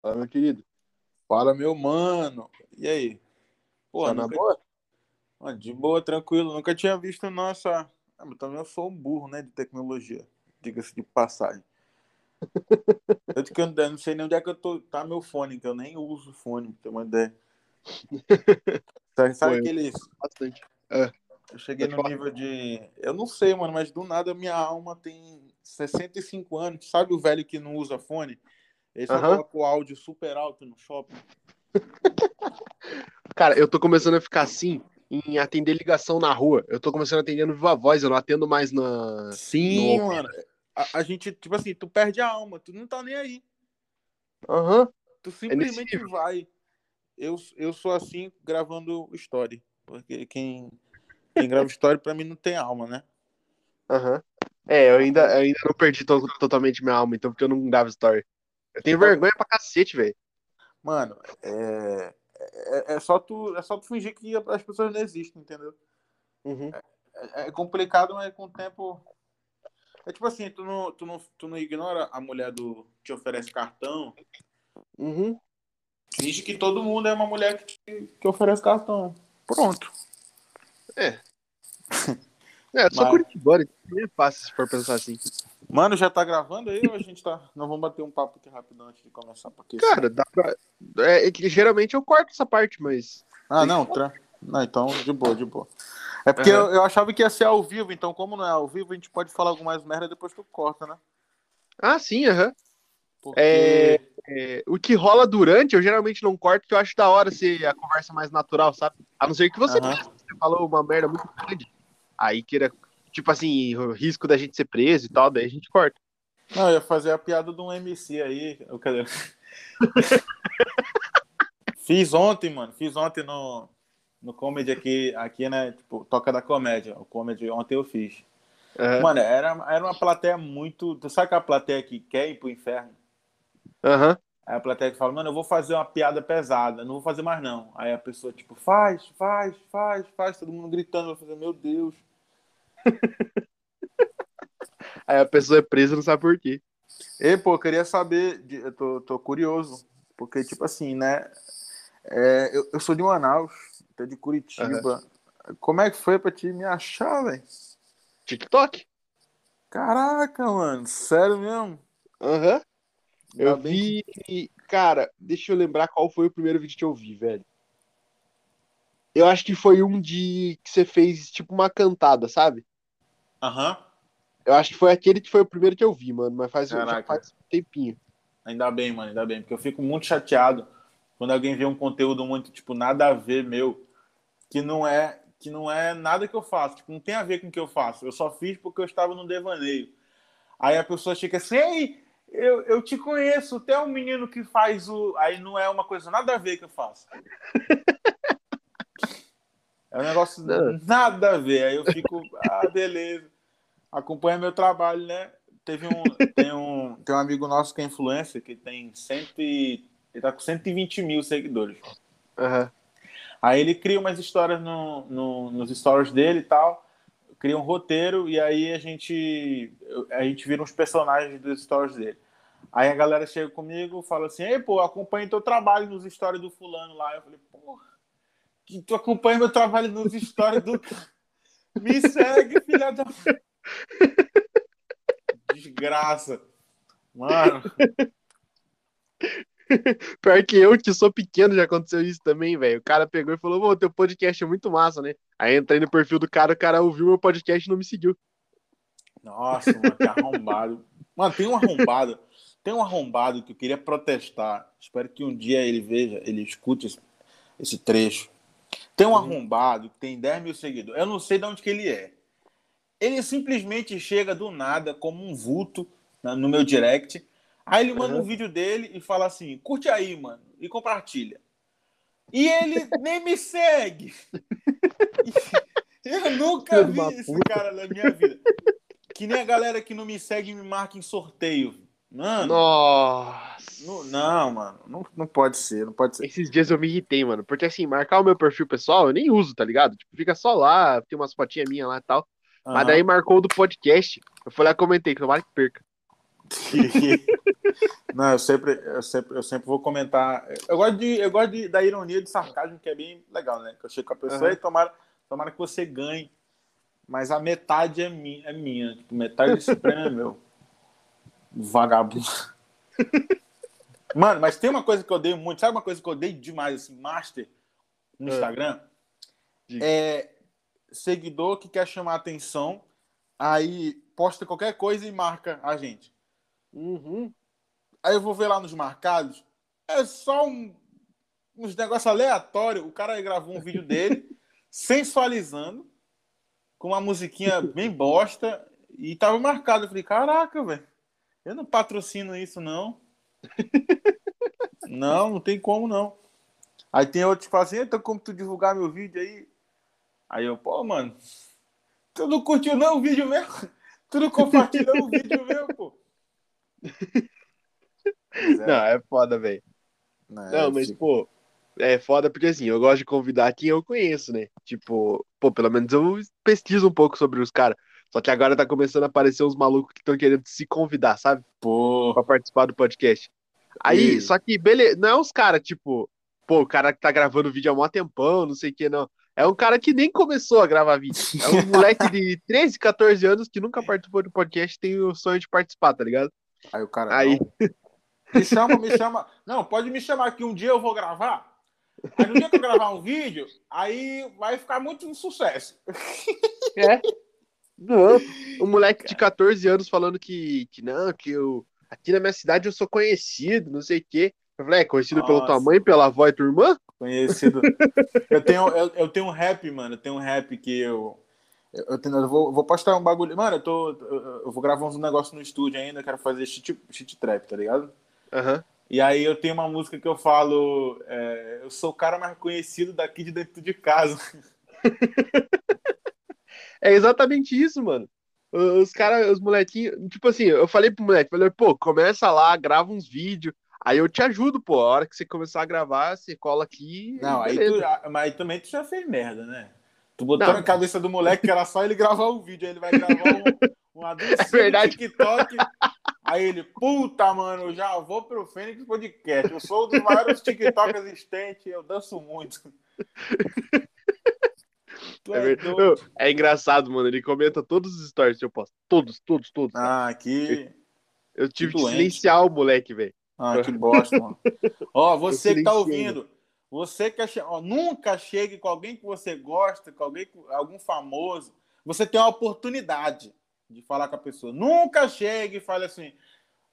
Fala, meu querido. Fala, meu mano. E aí? Pô, Tá na nunca... boa? Mano, de boa, tranquilo. Nunca tinha visto nossa. Ah, mas também eu sou um burro, né? De tecnologia. Diga-se de passagem. Tanto que eu não sei nem onde é que eu tô. Tá meu fone, que eu nem uso fone, pra ter uma ideia. Sabe, sabe eu- aqueles. Bastante. Eu cheguei no nível de. Eu não sei, mano, mas do nada minha alma tem 65 anos. Sabe o velho que não usa fone? Ele só Aham. coloca o áudio super alto no shopping. Cara, eu tô começando a ficar assim em atender ligação na rua. Eu tô começando a atender no Viva Voz, eu não atendo mais na. Sim, No- mano. A, a gente, tipo assim, tu perde a alma, tu não tá nem aí. Aham. Tu É simplesmente vai. Eu, eu sou assim gravando story. Porque quem, quem grava story pra mim não tem alma, né? Aham. É, eu ainda, eu ainda não perdi to- totalmente minha alma, então, porque eu não gravo story. Eu tenho vergonha pra cacete, velho. Mano, é, é, é só tu, é só tu fingir que as pessoas não existem, entendeu? Uhum. É, é complicado, mas com o tempo. É tipo assim, tu não, tu, não, tu não ignora a mulher do que te oferece cartão. Uhum. Finge que todo mundo é uma mulher que, te- que oferece cartão. Pronto. É, eu sou Mas- curitibano, então é fácil se for pensar assim. Mano, já tá gravando aí ou a gente tá. Nós vamos bater um papo aqui rapidão antes de começar. Porque... Cara, dá pra. É, é que geralmente eu corto essa parte, mas. Ah, não, tra... não, então, de boa, de boa. É porque Aham. eu, eu achava que ia ser ao vivo, então, como não é ao vivo, a gente pode falar alguma mais merda depois tu corta, né? Ah, sim, aham. Porque. É, é, o que rola durante, eu geralmente não corto, que eu acho da hora ser a conversa mais natural, sabe? A não ser que você, Aham. você falou uma merda muito grande. Aí queira, tipo assim, o risco da gente ser preso e tal, daí a gente corta. Não, eu ia fazer a piada de um MC aí. Cadê? fiz ontem, mano. Fiz ontem no, no comedy aqui, aqui, né? Tipo, Toca da Comédia. O comedy ontem eu fiz. Mano, era, era uma plateia muito. Tu sabe aquela plateia que quer ir pro inferno? Aham. Aí a plateia que fala, mano, eu vou fazer uma piada pesada, não vou fazer mais não. Aí a pessoa, tipo, faz, faz, faz, faz, todo mundo gritando, fazer, meu Deus. Aí a pessoa é presa e não sabe por quê. E, pô, eu queria saber, eu tô, tô curioso, porque, tipo assim, né, é, eu, eu sou de Manaus, até de Curitiba. Como é que foi pra te me achar, velho? TikTok? Caraca, mano, sério mesmo? Aham. Eu Ainda bem vi. Cara, deixa eu lembrar qual foi o primeiro vídeo que eu vi, velho. Eu acho que foi um de que você fez tipo uma cantada, sabe? Aham, Eu acho que foi aquele que foi o primeiro que eu vi, mano, mas faz, faz um tempinho. ainda bem, mano, ainda bem, porque eu fico muito chateado quando alguém vê um conteúdo muito, tipo, nada a ver meu, que não é que não é nada que eu faço, tipo, não tem a ver com o que eu faço. Eu só fiz porque eu estava no devaneio. Aí a pessoa chega assim, ei, eu, eu te conheço, até um menino que faz o. Aí não é uma coisa nada a ver que eu faço. É um negócio nada a ver. Aí eu fico, ah, beleza. Acompanha meu trabalho, né? Teve um, tem, um, tem um amigo nosso que é influencer, que tem cento e, ele tá com 120 mil seguidores. Aham. Aí ele cria umas histórias no, no- nos stories dele e tal, cria um roteiro e aí a gente a gente vira uns personagens dos stories dele. Aí a galera chega comigo e fala assim: Ei, pô, acompanha teu trabalho nos stories do fulano lá. Eu falei: que tu acompanha meu trabalho nos stories do. Me segue, filha da. Desgraça. Mano, Pior que eu, que sou pequeno, já aconteceu isso também, velho. O cara pegou e falou, pô, teu podcast é muito massa, né? Aí entrei no perfil do cara, o cara ouviu meu podcast e não me seguiu. Nossa, mano, que arrombado. Mano, tem um arrombado. Tem um arrombado que eu queria protestar. Espero que um dia ele veja, ele escute esse, esse trecho. Tem um Uhum. arrombado que tem 10 mil seguidores. Eu não sei de onde que ele é. Ele simplesmente chega do nada, como um vulto, na- no meu direct. Aí ele manda Uhum. um vídeo dele e fala assim: curte aí, mano, e compartilha. E ele nem me segue. Eu nunca vi esse cara na minha vida. Que nem a galera que não me segue me marca em sorteio. Mano, Nossa. não, não, mano, não, não pode ser, não pode ser. Esses dias eu me irritei, mano. Porque assim, marcar o meu perfil pessoal, eu nem uso, tá ligado? Tipo, fica só lá, tem umas fotinhas minhas lá e tal. Mas Aham. daí marcou o do podcast. Eu lá e comentei, que tomara que perca. Não, eu sempre, eu sempre, eu sempre vou comentar. Eu gosto, de, eu gosto de, da ironia, do sarcasmo, que é bem legal, né? Que eu chego com a pessoa uhum. e tomara, tomara que você ganhe. Mas a metade é minha, é minha. Tipo, metade desse prêmio é meu. Vagabundo. Mano, mas tem uma coisa que eu odeio muito. Sabe uma coisa que eu odeio demais, assim, master no é. Instagram? É seguidor que quer chamar atenção, aí posta qualquer coisa e marca a gente. Uhum. Aí eu vou ver lá nos marcados, é só um, uns negócios aleatórios. O cara gravou um vídeo dele sensualizando, com uma musiquinha bem bosta, e tava marcado. Eu falei, caraca, velho, eu não patrocino isso, não. não, não tem como, não. Aí tem outros que falam assim, então como tu divulgar meu vídeo aí? Aí eu, pô, mano, tu não curtiu não o vídeo mesmo? Tu não compartilhou o vídeo mesmo, pô? É. Não, é foda, velho. Não, não é, mas, tipo... pô, é foda porque assim, eu gosto de convidar quem eu conheço, né? Tipo, pô, pelo menos eu pesquiso um pouco sobre os caras. Só que agora tá começando a aparecer uns malucos que estão querendo se convidar, sabe? Pô. Pra participar do podcast. Aí, e... só que, beleza, não é uns caras, tipo, pô, o cara que tá gravando vídeo há um tempão, não sei o que, não. É um cara que nem começou a gravar vídeo. É um moleque de 13, 14 anos que nunca participou do podcast tem o sonho de participar, tá ligado? Aí o cara. Aí. Me chama, me chama. Não, pode me chamar que um dia eu vou gravar. Aí no dia que eu gravar um vídeo, aí vai ficar muito um sucesso. É. Não. Um moleque de 14 anos falando que, que não, que eu. Aqui na minha cidade eu sou conhecido, não sei o quê. Eu falei, é conhecido Nossa. pela tua mãe, pela avó e tua irmã? Conhecido. eu, tenho, eu, eu tenho um rap, mano. Eu tenho um rap que eu. Eu, tenho, eu vou, vou postar um bagulho. Mano, eu tô. Eu, eu vou gravar uns negócios no estúdio ainda. Eu quero fazer shit, shit trap, tá ligado? Uhum. E aí eu tenho uma música que eu falo. É, eu sou o cara mais conhecido daqui de dentro de casa. é exatamente isso, mano. Os caras, os molequinhos. Tipo assim, eu falei pro moleque, falei, pô, começa lá, grava uns vídeos Aí eu te ajudo, pô. A hora que você começar a gravar, você cola aqui. Não, aí tu, mas também tu já fez merda, né? Tu botou não. na cabeça do moleque que era só ele gravar o vídeo, aí ele vai gravar um, um anúncio é verdade. TikTok. Aí ele, puta, mano, eu já vou pro Fênix Podcast. Eu sou um dos maiores TikTok existentes, eu danço muito. É, é, engraçado, mano. Ele comenta todos os stories que eu posto. Todos, todos, todos. Ah, aqui. Eu, eu tive que silenciar o moleque, velho. Ah, que bosta, mano. Ó, você que tá ouvindo, você que ó, nunca chegue com alguém que você gosta, com alguém, algum famoso, você tem a oportunidade de falar com a pessoa. Nunca chegue e fale assim: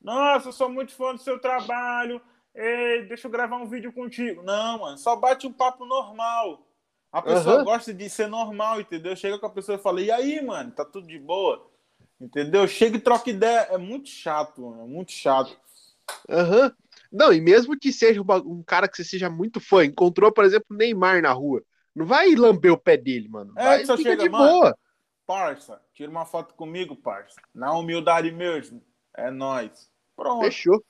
Nossa, eu sou muito fã do seu trabalho, Ei, deixa eu gravar um vídeo contigo. Não, mano, só bate um papo normal. A pessoa uhum. gosta de ser normal, entendeu? Chega com a pessoa e fala: E aí, mano, tá tudo de boa? Entendeu? Chega e troca ideia. É muito chato, mano. É muito chato. Aham. Uhum. Não, e mesmo que seja um cara que você seja muito fã, encontrou, por exemplo, Neymar na rua, não vai lamber o pé dele, mano. É, vai, só chega, de mano, boa. Parça, tira uma foto comigo, parça. Na humildade mesmo. É nós. Pronto. Fechou.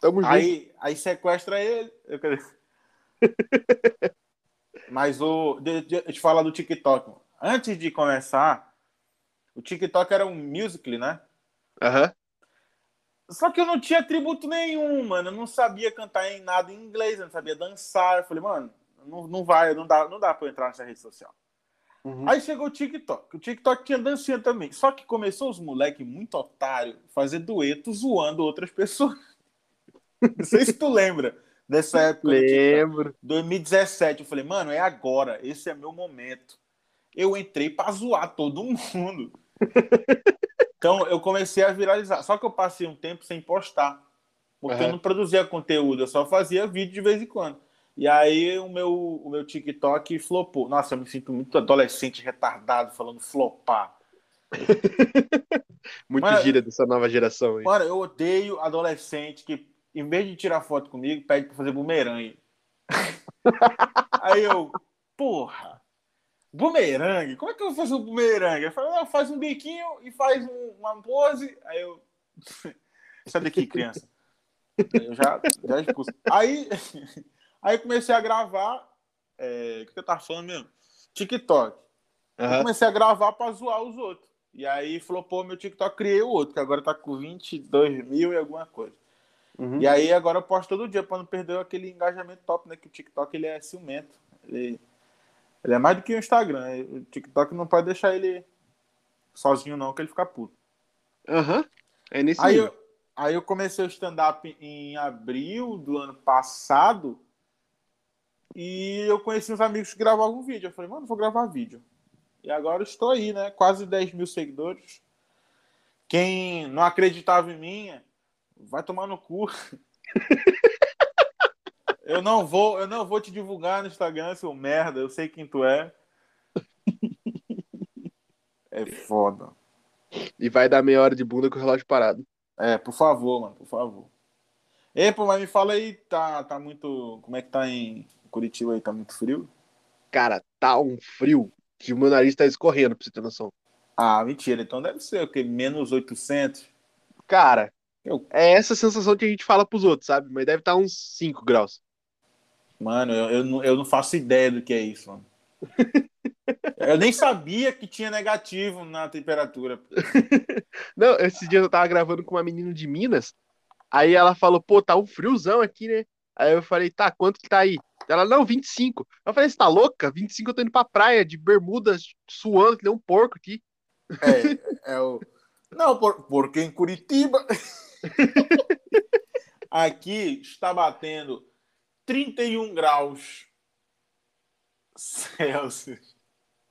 Tamo aí, junto. Aí sequestra ele. Mas o. Deixa eu te falar do TikTok. Antes de começar, o TikTok era um musical, né? Aham. Uhum. Só que eu não tinha atributo nenhum, mano. Eu não sabia cantar em nada em inglês, eu não sabia dançar. Eu falei, mano, não, não vai, não dá, não dá pra eu entrar nessa rede social. Uhum. Aí chegou o TikTok. O TikTok tinha dancinha também. Só que começou os moleques muito otários fazer dueto zoando outras pessoas. Não sei se tu lembra dessa época. Lembro. 2017. Eu falei, mano, é agora. Esse é meu momento. Eu entrei pra zoar todo mundo. Então eu comecei a viralizar. Só que eu passei um tempo sem postar. Porque uhum. eu não produzia conteúdo, eu só fazia vídeo de vez em quando. E aí o meu, o meu TikTok flopou. Nossa, eu me sinto muito adolescente retardado falando flopar. muito mano, gira dessa nova geração. Aí. Mano, eu odeio adolescente que, em vez de tirar foto comigo, pede pra fazer bumerangue. aí eu, porra, Bumerangue? Como é que eu vou fazer um bumerangue? Eu falei, não, faz um biquinho e faz um, uma pose. Aí eu. Sai daqui, criança. Eu já, já expulso. Aí, aí comecei a gravar. É, o que eu tava falando mesmo? TikTok. Uhum. comecei a gravar pra zoar os outros. E aí flopou meu TikTok, criei o outro, que agora tá com 22 mil e alguma coisa. Uhum. E aí agora eu posto todo dia para não perder aquele engajamento top, né? Que o TikTok ele é ciumento. Ele, ele é mais do que o Instagram. O TikTok não pode deixar ele sozinho, não, que ele fica puto. Aham. Uhum. É nesse aí eu, aí eu comecei o stand-up em abril do ano passado. E eu conheci uns amigos que gravavam vídeo. Eu falei, mano, vou gravar vídeo. E agora estou aí, né? Quase 10 mil seguidores. Quem não acreditava em mim, vai tomar no cu. eu não vou, eu não vou te divulgar no Instagram, seu merda. Eu sei quem tu é. É foda. E vai dar meia hora de bunda com o relógio parado. É, por favor, mano, por favor. Ei, pô, mas me fala aí, tá, tá muito. Como é que tá em Curitiba aí? Tá muito frio? Cara, tá um frio que o meu nariz tá escorrendo, pra você ter noção. Ah, mentira. Então deve ser o quê? Menos 800? Cara. É essa sensação que a gente fala pros outros, sabe? Mas deve estar tá uns 5 graus. Mano, eu, eu, não, eu não faço ideia do que é isso, mano. Eu nem sabia que tinha negativo na temperatura. Não, esses dias eu tava gravando com uma menina de Minas. Aí ela falou, pô, tá um friozão aqui, né? Aí eu falei, tá, quanto que tá aí? Ela, não, 25. Eu falei, você tá louca? 25 eu tô indo pra praia de bermuda, suando, que nem um porco aqui. É, é o. Não, por, porque em Curitiba. aqui está batendo 31 graus Celsius.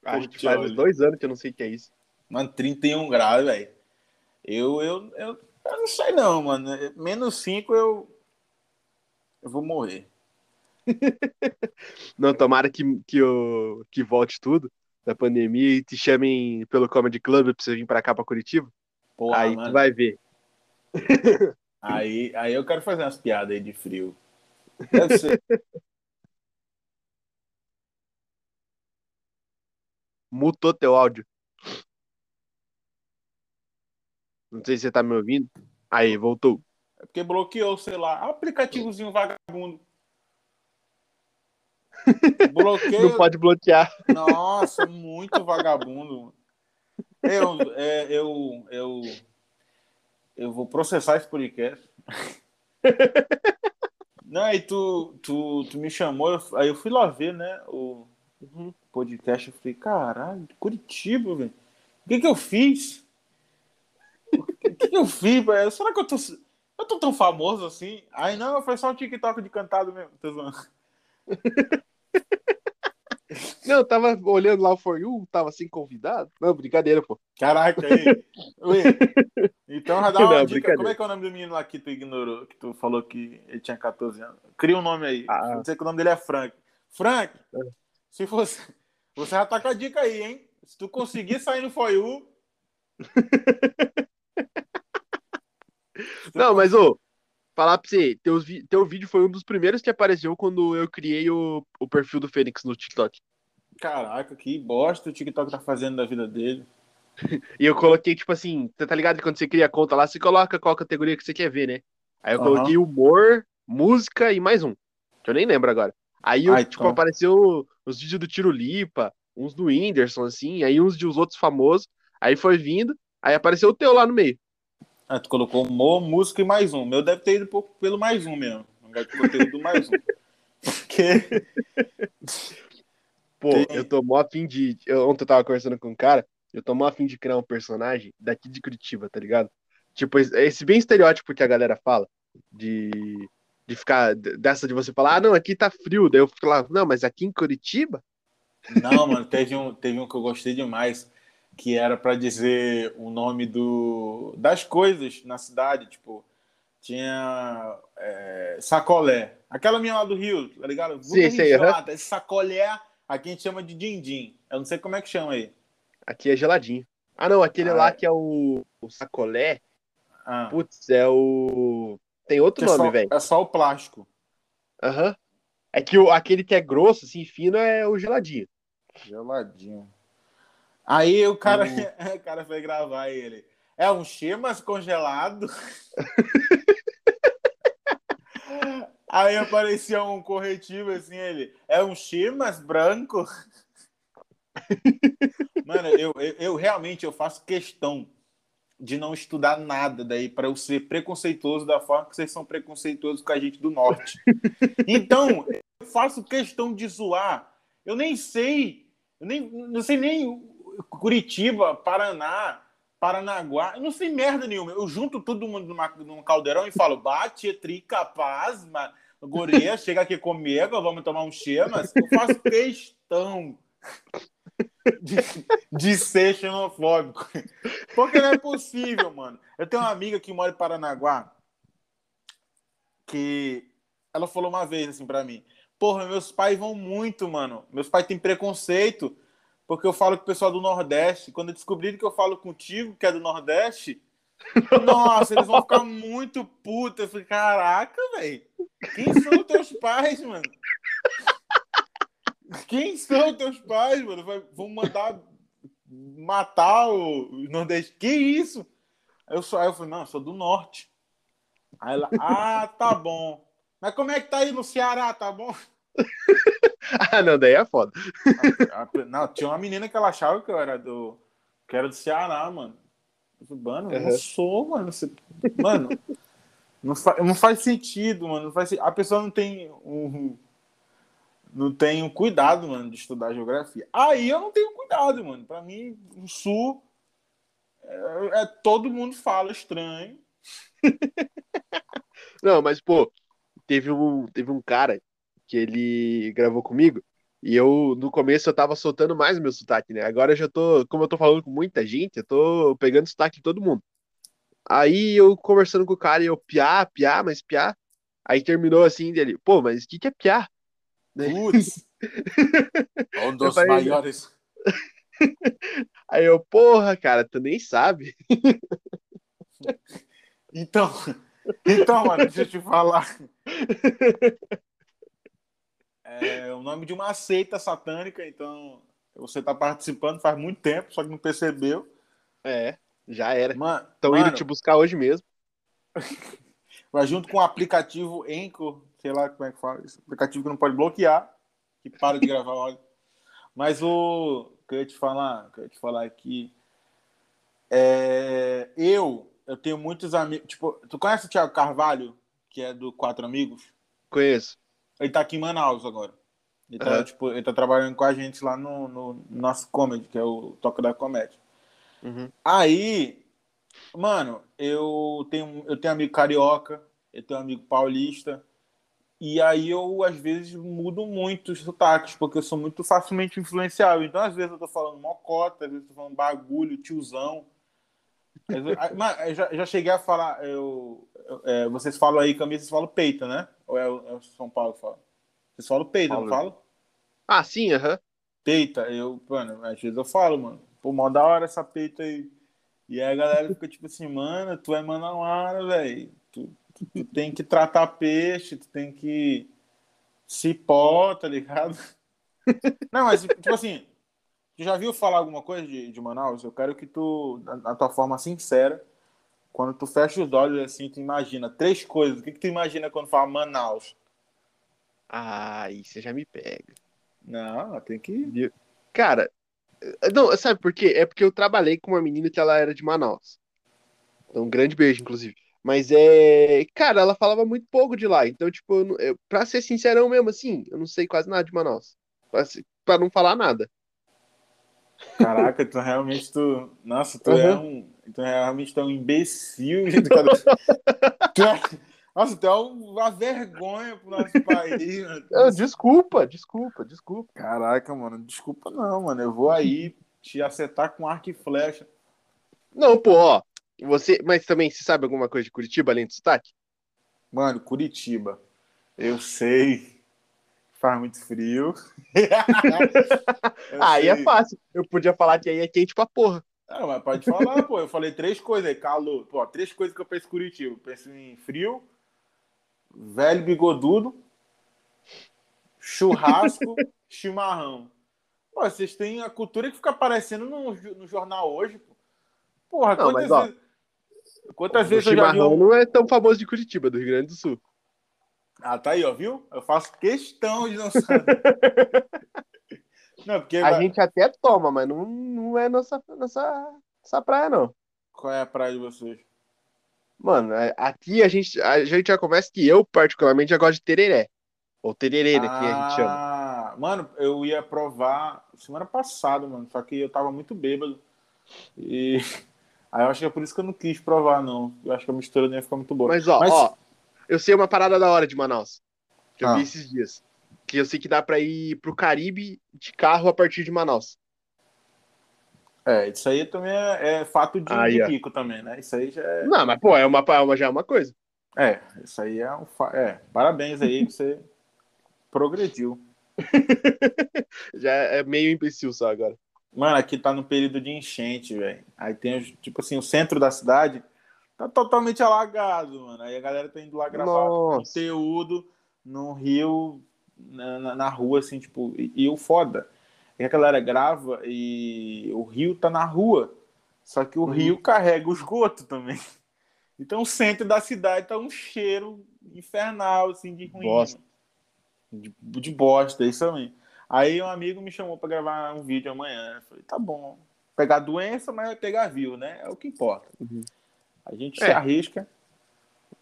Acho que faz uns dois anos que eu não sei o que é isso. Mano, 31 graus, velho. Eu, eu, eu, eu não sei não, mano. Menos 5 eu. Eu vou morrer. não, tomara que, que, eu, que volte tudo da pandemia e te chamem pelo Comedy Club pra você vir pra cá, pra Curitiba. Porra, aí mano. tu vai ver. Aí, aí eu quero fazer umas piadas aí de frio. Deve ser. Mutou teu áudio. Não sei se você tá me ouvindo. Aí, voltou. É porque bloqueou, sei lá, aplicativozinho vagabundo. Bloqueio. Não pode bloquear. Nossa, muito vagabundo. Eu, é, eu, eu, eu vou processar esse podcast. Não, aí tu, tu, tu me chamou, aí eu fui lá ver, né, o uhum. podcast. Eu falei, caralho, Curitiba, velho. O que que eu fiz? O que que eu fiz, velho? Será que eu tô, eu tô tão famoso assim? Aí não, foi só o TikTok de cantado mesmo. Tô zoando. Não, eu tava olhando lá o For You, tava sem convidado. Não, brincadeira, pô. Caraca, aí. então já dá uma não, dica. Como é que é o nome do menino lá que tu ignorou, que tu falou que ele tinha 14 anos? Cria um nome aí. Ah. Não sei que o nome dele é Frank. Frank, é. se fosse. Você já tá com a dica aí, hein? Se tu conseguir sair no For You. Não, mas ô, falar pra você, teu, teu vídeo foi um dos primeiros que apareceu quando eu criei o, o perfil do Fênix no TikTok. Caraca, que bosta o TikTok tá fazendo da vida dele. e eu coloquei, tipo assim, você tá ligado que quando você cria a conta lá, você coloca qual categoria que você quer ver, né? Aí eu uhum. coloquei humor, música e mais um. Que eu nem lembro agora. Aí, eu, Ai, tipo, então. apareceu os vídeos do Tiro Lipa, uns do Whindersson, assim, aí uns de os outros famosos. Aí foi vindo, aí apareceu o teu lá no meio. Ah, tu colocou humor, música e mais um. Meu deve ter ido pouco pelo mais um mesmo. Vai ter do mais um. Porque. Pô, eu tô mó afim de. Eu, ontem eu tava conversando com um cara, eu tô mó afim de criar um personagem daqui de Curitiba, tá ligado? Tipo, esse bem estereótipo que a galera fala, de, de ficar. Dessa de você falar, ah, não, aqui tá frio. Daí eu fico lá, não, mas aqui em Curitiba? Não, mano, teve um, teve um que eu gostei demais que era para dizer o nome do, das coisas na cidade, tipo, tinha é, sacolé. Aquela minha lá do Rio, tá ligado? Sim, sim, uhum. Esse sacolé, aqui a gente chama de din-din. Eu não sei como é que chama aí. Aqui é geladinho. Ah, não, aquele ah, lá é. que é o, o sacolé. Ah. Putz, é o. Tem outro que nome, é velho. É só o plástico. Aham. Uhum. É que o, aquele que é grosso, assim, fino, é o geladinho. Geladinho. Aí o cara, uhum. o cara foi gravar ele. É um chemas congelado. Aí aparecia um corretivo assim, ele. É um chemas branco. Mano, eu, eu, eu realmente eu faço questão de não estudar nada daí para eu ser preconceituoso da forma que vocês são preconceituosos com a gente do norte. Então, eu faço questão de zoar. Eu nem sei, eu nem não sei nem Curitiba, Paraná, Paranaguá, eu não sei merda nenhuma. Eu junto todo mundo numa, num caldeirão e falo: bate, tri, capaz, mas Guria, chega aqui comigo, vamos tomar um cheiro, mas eu faço questão de, de ser xenofóbico. Porque não é possível, mano. Eu tenho uma amiga que mora em Paranaguá que ela falou uma vez assim para mim: Porra, meus pais vão muito, mano. Meus pais têm preconceito porque eu falo com o pessoal do Nordeste. Quando descobriram que eu falo contigo, que é do Nordeste, nossa, eles vão ficar muito putos. Eu falei, caraca, velho. Quem são teus pais, mano? Quem são teus pais, mano? vão mandar matar o Nordeste. Que isso? Aí eu, só, eu falei, não, eu sou do Norte. Aí ela, ah, tá bom. Mas como é que tá aí no Ceará, tá bom? ah, não, daí é foda. Não, tinha uma menina que ela achava que eu era do, que era do Ceará, mano. Mano, eu uhum. não sou, mano. Você... Mano, não, fa... não faz sentido, mano. Não faz... A pessoa não tem um. Não tem um cuidado, mano, de estudar geografia. Aí eu não tenho cuidado, mano. Pra mim, o sul. É, é todo mundo fala estranho. não, mas, pô, teve um, teve um cara que ele gravou comigo e eu, no começo, eu tava soltando mais o meu sotaque, né? Agora eu já tô, como eu tô falando com muita gente, eu tô pegando sotaque de todo mundo. Aí eu conversando com o cara e eu, piá, piá, mas piá. Aí terminou assim dele, pô, mas o que, que é piá? Putz! um dos falei, maiores. Aí eu, porra, cara, tu nem sabe. Então, então, mano, deixa eu te falar. É o nome de uma seita satânica, então você tá participando faz muito tempo, só que não percebeu. É, já era. Estão indo te buscar hoje mesmo. Vai junto com o aplicativo Enco, sei lá como é que fala, esse aplicativo que não pode bloquear, que para de gravar áudio. Mas o que eu ia te falar, que eu ia te falar aqui, é, eu, eu tenho muitos amigos, tipo, tu conhece o Thiago Carvalho, que é do Quatro Amigos? Conheço. Ele tá aqui em Manaus agora. Ele tá, uhum. tipo, ele tá trabalhando com a gente lá no, no nosso comedy, que é o Toca da Comédia. Uhum. Aí, mano, eu tenho, eu tenho amigo carioca, eu tenho amigo paulista, e aí eu, às vezes, mudo muito os sotaques, porque eu sou muito facilmente influenciável. Então, às vezes, eu tô falando mocota, às vezes eu tô falando bagulho, tiozão. Mas, eu já, já cheguei a falar, eu, é, vocês falam aí, camisa, vocês falam peito, né? Ou é o, é o São Paulo que fala? Vocês falam peito, Paulo. não falam? Ah, sim, aham. Uhum. Peita, eu, mano, às vezes eu falo, mano. Pô, mó da hora essa peita aí. E aí a galera fica tipo assim, mano, tu é manauara, velho. Tu, tu, tu, tem que tratar peixe, tu tem que cipó, tá ligado? Não, mas tipo assim, tu já viu falar alguma coisa de, de Manaus? Eu quero que tu, na tua forma sincera, quando tu fecha os olhos assim, tu imagina três coisas. O que, que tu imagina quando fala Manaus? Ah, aí você já me pega. Não, tem que. Cara, não, sabe por quê? É porque eu trabalhei com uma menina que ela era de Manaus. Então, um grande beijo, inclusive. Mas é. Cara, ela falava muito pouco de lá. Então, tipo, eu, eu, pra ser sincerão mesmo, assim, eu não sei quase nada de Manaus. Pra, pra não falar nada. Caraca, tu realmente tu. Nossa, tu uhum. é um. Tu realmente é um imbecil. tu é... Nossa, tu é uma vergonha pro nosso país. Mano. Desculpa, desculpa, desculpa. Caraca, mano, desculpa não, mano. Eu vou aí te acertar com arco e flecha. Não, pô, ó. Você, mas também você sabe alguma coisa de Curitiba além do sotaque? Mano, Curitiba. Eu sei faz muito frio. aí é fácil. Eu podia falar que aí é quente pra porra. Não, mas pode falar, pô. Eu falei três coisas aí, calor. Pô, três coisas que eu penso em Curitiba. Eu penso em frio, velho bigodudo, churrasco, chimarrão. Pô, vocês têm a cultura que fica aparecendo no, no jornal hoje, pô. Porra, não, quantas mas, vezes. Ó, quantas vezes eu já vi. Não é tão famoso de Curitiba, do Rio Grande do Sul. Ah, tá aí, ó, viu? Eu faço questão de não saber. Não, porque a gente até toma, mas não, não é nossa, nossa, nossa praia, não. Qual é a praia de vocês? Mano, é, aqui a gente, a gente já começa que eu, particularmente, já gosto de tereré. Ou tererê, né, que a gente chama. Ah, mano, eu ia provar semana passada, mano, só que eu tava muito bêbado. E aí eu acho que é por isso que eu não quis provar, não. Eu acho que a mistura não ia ficar muito boa. Mas, ó, Mas... ó eu sei uma parada da hora de Manaus. Que eu ah. vi esses dias. Que eu sei que dá pra ir pro Caribe de carro a partir de Manaus. É, isso aí também é, é fato de, aí, de rico também, né? Isso aí já é. Não, mas pô, é uma, já é uma coisa. É, isso aí é um. Fa... É, parabéns aí, você progrediu. já é meio imbecil só agora. Mano, aqui tá no período de enchente, velho. Aí tem, tipo assim, o centro da cidade tá totalmente alagado, mano. Aí a galera tá indo lá gravar Nossa. conteúdo no rio, na, na, rua, assim, tipo. E, e o foda é que a galera grava e o rio tá na rua. Só que o uhum. rio carrega o esgoto também. Então o centro da cidade tá um cheiro infernal, assim, de ruim. Bosta. De, de bosta, isso também. Aí um amigo me chamou para gravar um vídeo amanhã. Eu falei, tá bom. Pegar doença, mas pegar view, né? É o que importa. Uhum. A gente é. se arrisca.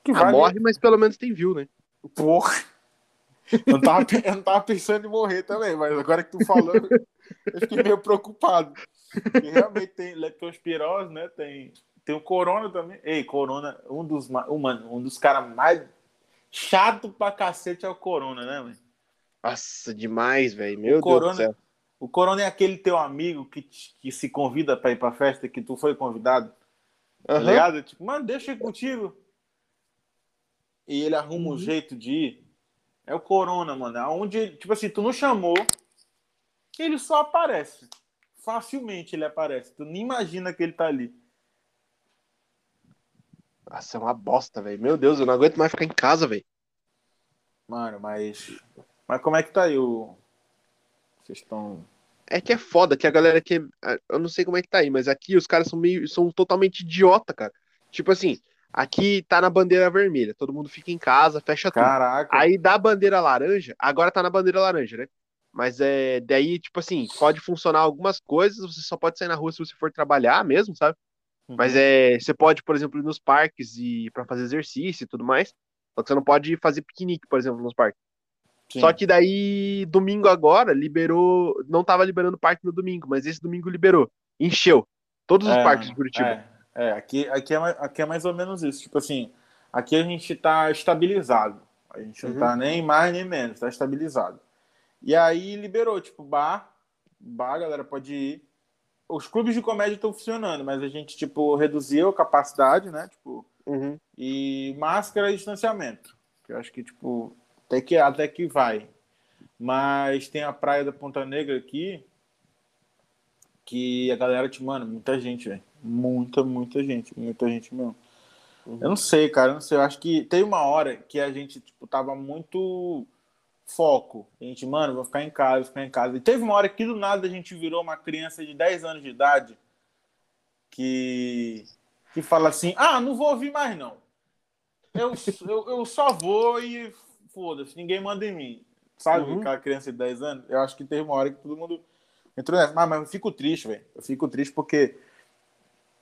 Que ah, morre, mas pelo menos tem view, né? Porra. Eu não, tava, eu não tava pensando em morrer também, mas agora que tu falando, eu fiquei meio preocupado. Porque realmente tem leptospirose, né? Tem, tem o corona também. Ei, corona, um dos, um, um dos caras mais chato pra cacete é o corona, né, mano? Nossa, demais, velho. Meu o Deus corona, do céu. O corona é aquele teu amigo que, que se convida pra ir pra festa que tu foi convidado. Uhum. Tá ligado? Tipo, mano, deixa eu ir contigo. E ele arruma uhum. um jeito de ir. É o Corona, mano. Onde, tipo assim, tu não chamou, ele só aparece. Facilmente ele aparece. Tu nem imagina que ele tá ali. Nossa, é uma bosta, velho. Meu Deus, eu não aguento mais ficar em casa, velho. Mano, mas. Mas como é que tá aí o. Vocês estão. É que é foda, que a galera que. Eu não sei como é que tá aí, mas aqui os caras são meio. são totalmente idiota, cara. Tipo assim, Aqui tá na bandeira vermelha, todo mundo fica em casa, fecha Caraca. tudo. Aí da bandeira laranja, agora tá na bandeira laranja, né? Mas é daí, tipo assim, pode funcionar algumas coisas, você só pode sair na rua se você for trabalhar mesmo, sabe? Uhum. Mas é, você pode, por exemplo, ir nos parques e para fazer exercício e tudo mais. Só que você não pode fazer piquenique, por exemplo, nos parques. Sim. Só que daí, domingo agora, liberou. Não tava liberando parque no domingo, mas esse domingo liberou. Encheu. Todos os é, parques de Curitiba. É. É, aqui, aqui, é, aqui é mais ou menos isso. Tipo assim, aqui a gente está estabilizado. A gente não está uhum. nem mais nem menos, está estabilizado. E aí liberou, tipo, bar, bar, a galera pode ir. Os clubes de comédia estão funcionando, mas a gente, tipo, reduziu a capacidade, né? Tipo, uhum. e máscara e distanciamento. Eu acho que, tipo, até que, até que vai. Mas tem a praia da Ponta Negra aqui, que a galera, tipo, mano, muita gente, velho. Muita, muita gente, muita gente mesmo. Uhum. Eu não sei, cara, eu não sei. Eu acho que tem uma hora que a gente, tipo, tava muito foco. A gente, mano, vou ficar em casa, vou ficar em casa. E teve uma hora que do nada a gente virou uma criança de 10 anos de idade que, que fala assim: ah, não vou ouvir mais não. Eu, eu, eu só vou e foda-se, ninguém manda em mim. Sabe, uhum. aquela criança de 10 anos? Eu acho que teve uma hora que todo mundo entrou nessa. Mas, mas eu fico triste, velho. Eu fico triste porque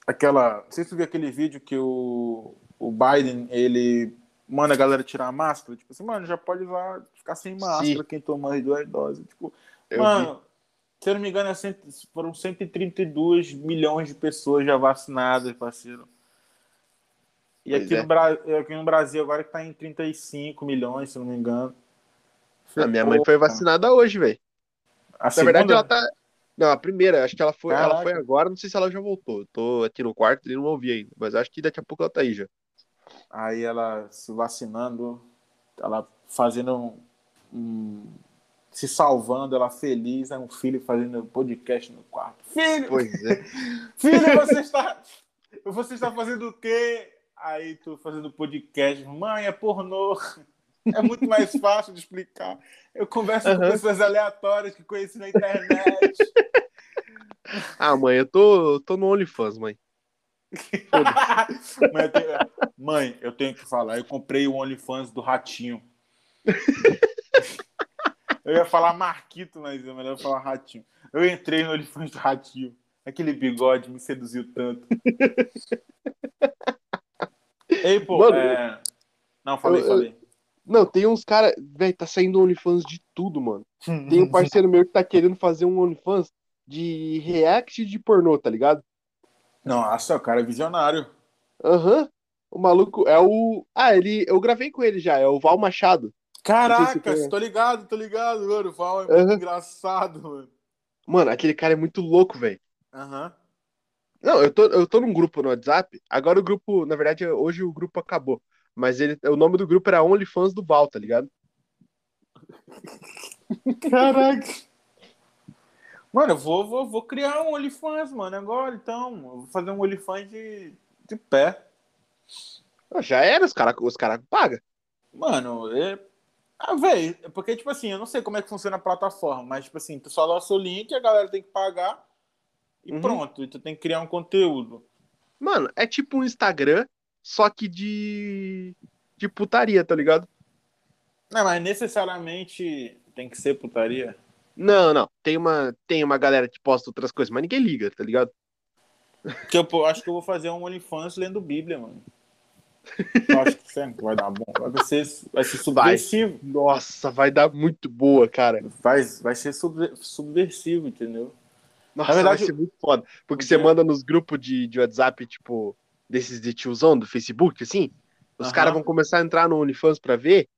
aquela. Não sei se você viu aquele vídeo que o, o Biden ele manda a galera tirar a máscara. Tipo assim, mano, já pode usar, ficar sem máscara Sim. quem tomou as duas doses. Tipo, eu mano, vi. se eu não me engano, é cento, foram 132 milhões de pessoas já vacinadas, parceiro. E aqui, é. no, aqui no Brasil agora está em 35 milhões, se não me engano. A minha mãe foi vacinada hoje, velho. Na segunda... verdade, ela tá. Não, a primeira, acho que ela foi, ela foi agora, não sei se ela já voltou. Eu tô aqui no quarto e não ouvi ainda, mas acho que daqui a pouco ela tá aí já. Aí ela se vacinando, ela fazendo um, um se salvando, ela feliz, é um filho fazendo podcast no quarto. Filho! Pois é. filho, você está. Você está fazendo o quê? Aí tu fazendo podcast, mãe, é pornô. É muito mais fácil de explicar. Eu converso uhum. com pessoas aleatórias que conheci na internet. ah, mãe, eu tô, tô no OnlyFans, mãe. mãe, eu tenho, mãe, eu tenho que falar. Eu comprei o OnlyFans do Ratinho. Eu ia falar Marquito, mas é melhor falar Ratinho. Eu entrei no OnlyFans do Ratinho. Aquele bigode me seduziu tanto. Ei, pô, Mano, é... Não, falei, eu, falei. Não, tem uns caras. Velho, tá saindo OnlyFans de tudo, mano. Tem um parceiro meu que tá querendo fazer um OnlyFans de react de pornô, tá ligado? Nossa, o cara é visionário. Aham. Uhum. O maluco é o. Ah, ele. Eu gravei com ele já, é o Val Machado. Caraca, se tô ligado, tô ligado, mano. O Val é muito uhum. engraçado, mano. Mano, aquele cara é muito louco, velho. Aham. Uhum. Não, eu tô, eu tô num grupo no WhatsApp. Agora o grupo, na verdade, hoje o grupo acabou. Mas ele, o nome do grupo era OnlyFans do Val, tá ligado? Caraca. Mano, eu vou, vou, vou criar um OnlyFans, mano, agora, então. Eu vou fazer um OnlyFans de, de pé. Já era, os caras os cara pagam. Mano, é. Ah, velho, porque, tipo assim, eu não sei como é que funciona a plataforma, mas, tipo assim, tu só lança o link, a galera tem que pagar e uhum. pronto. E tu tem que criar um conteúdo. Mano, é tipo um Instagram, só que de. de putaria, tá ligado? Não, mas necessariamente tem que ser putaria. Não, não. Tem uma, tem uma galera que posta outras coisas, mas ninguém liga, tá ligado? Que eu acho que eu vou fazer um OnlyFans lendo Bíblia, mano. Eu acho que sempre vai dar bom. Vai ser, vai ser subversivo. Vai. Nossa, vai dar muito boa, cara. Vai, vai ser subversivo, entendeu? Nossa, Na verdade, vai ser muito foda. Porque você manda nos grupos de, de WhatsApp, tipo, desses de tiozão do Facebook, assim. Os uhum. caras vão começar a entrar no OnlyFans pra ver.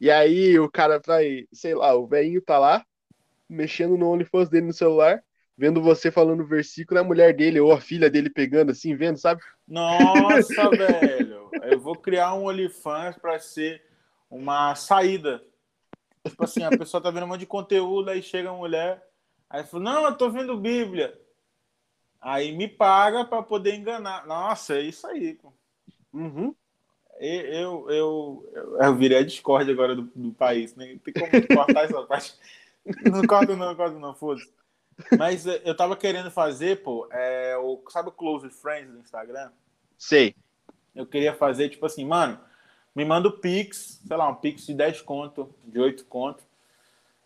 E aí o cara vai, sei lá, o velhinho tá lá, mexendo no OnlyFans dele no celular, vendo você falando o versículo, a mulher dele ou a filha dele pegando assim, vendo, sabe? Nossa, velho. Eu vou criar um OnlyFans pra ser uma saída. Tipo assim, a pessoa tá vendo um monte de conteúdo, aí chega a mulher, aí fala, não, eu tô vendo Bíblia. Aí me paga para poder enganar. Nossa, é isso aí, pô. Uhum. Eu, eu, eu, eu virei a Discord agora do, do país, né? Tem como cortar essa parte. Não corta não, corta não, foda-se. Mas eu tava querendo fazer, pô, é, o, sabe o Close Friends do Instagram? Sei. Eu queria fazer, tipo assim, mano, me manda o Pix, sei lá, um Pix de 10 conto, de 8 conto.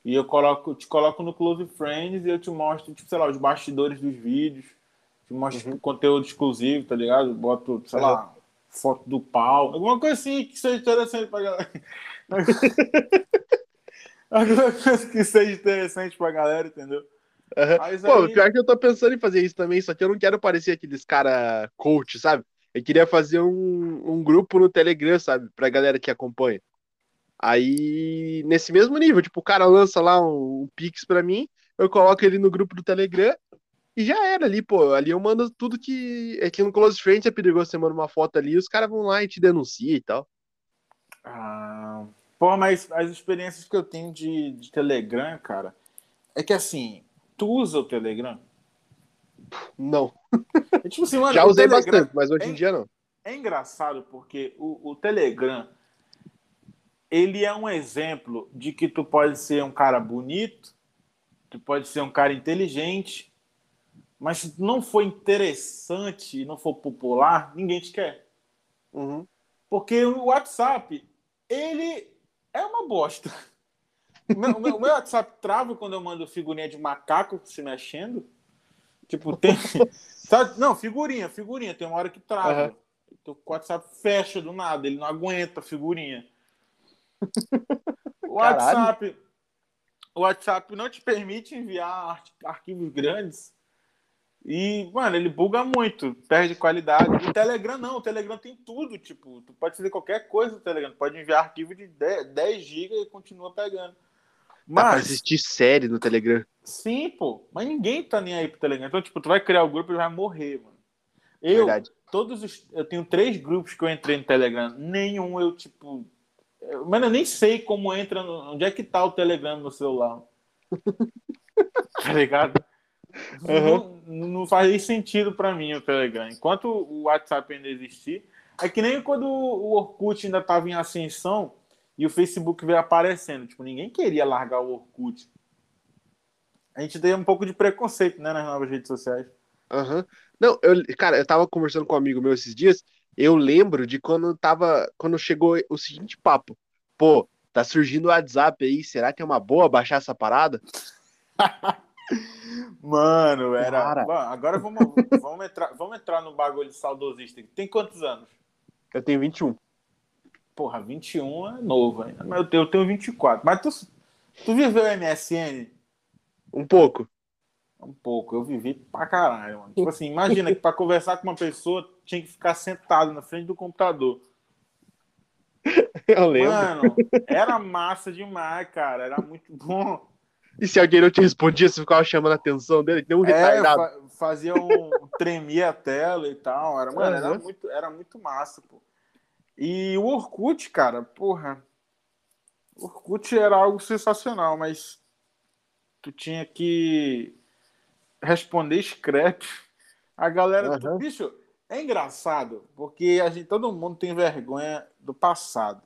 E eu coloco, te coloco no Close Friends e eu te mostro, tipo, sei lá, os bastidores dos vídeos que mostra uhum. conteúdo exclusivo, tá ligado? Boto, sei lá, foto do pau, alguma coisa assim que seja interessante pra galera. alguma coisa que seja interessante pra galera, entendeu? Uhum. Mas Pô, aí... pior que eu tô pensando em fazer isso também, só que eu não quero parecer aqueles cara coach, sabe? Eu queria fazer um, um grupo no Telegram, sabe? Pra galera que acompanha. Aí, nesse mesmo nível, tipo, o cara lança lá um, um Pix pra mim, eu coloco ele no grupo do Telegram e já era ali, pô. Ali eu mando tudo que. É que no Close Friends é perigoso você manda uma foto ali, os caras vão lá e te denunciam e tal. Ah, pô, mas as experiências que eu tenho de, de Telegram, cara, é que assim, tu usa o Telegram? Não. É, tipo assim, mano, já usei Telegram, bastante, mas hoje é, em dia não. É engraçado porque o, o Telegram ele é um exemplo de que tu pode ser um cara bonito, tu pode ser um cara inteligente, mas se não for interessante e não for popular, ninguém te quer. Uhum. Porque o WhatsApp, ele é uma bosta. O meu, o meu, WhatsApp trava quando eu mando figurinha de macaco se mexendo. Tipo, tem. Sabe? Não, figurinha, figurinha. Tem uma hora que trava. Uhum. Então, o WhatsApp fecha do nada, ele não aguenta a figurinha. O WhatsApp, o WhatsApp não te permite enviar arquivos grandes e, mano, ele buga muito, perde qualidade. O Telegram não, o Telegram tem tudo, tipo, tu pode fazer qualquer coisa no Telegram, tu pode enviar arquivo de 10, 10 GB e continua pegando. Mas, Dá pra assistir série no Telegram. Sim, pô, mas ninguém tá nem aí pro Telegram. Então, tipo, tu vai criar o grupo e vai morrer, mano. Eu, Verdade. todos os, eu tenho três grupos que eu entrei no Telegram, nenhum eu, tipo, mano, eu nem sei como entra, no, onde é que tá o Telegram no celular. tá ligado? Uhum. Não, não faz sentido para mim o Telegram. Enquanto o WhatsApp ainda existir, é que nem quando o Orkut ainda estava em ascensão e o Facebook veio aparecendo. Tipo, ninguém queria largar o Orkut. A gente tem um pouco de preconceito, né, nas novas redes sociais. Uhum. Não, eu, cara, eu tava conversando com um amigo meu esses dias. Eu lembro de quando tava. Quando chegou o seguinte papo. Pô, Tá surgindo o WhatsApp aí. Será que é uma boa baixar essa parada? Mano, era. Cara. Bom, agora vamos, vamos, entrar, vamos entrar no bagulho saudosista. Tem quantos anos? Eu tenho 21. Porra, 21 é novo ainda. Mas eu tenho 24. Mas tu, tu viveu MSN? Um pouco. Um pouco. Eu vivi pra caralho, mano. Tipo assim, imagina que pra conversar com uma pessoa tinha que ficar sentado na frente do computador. Eu lembro. Mano, era massa demais, cara. Era muito bom. E se alguém não te respondia, você ficava chamando a atenção dele, deu um é, retardado. Fa fazia um. tremia a tela e tal. Era, mano, era, muito, era muito massa, pô. E o Orkut, cara, porra. O Orkut era algo sensacional, mas tu tinha que responder scrap. A galera. Uhum. Bicho, é engraçado, porque a gente, todo mundo tem vergonha do passado.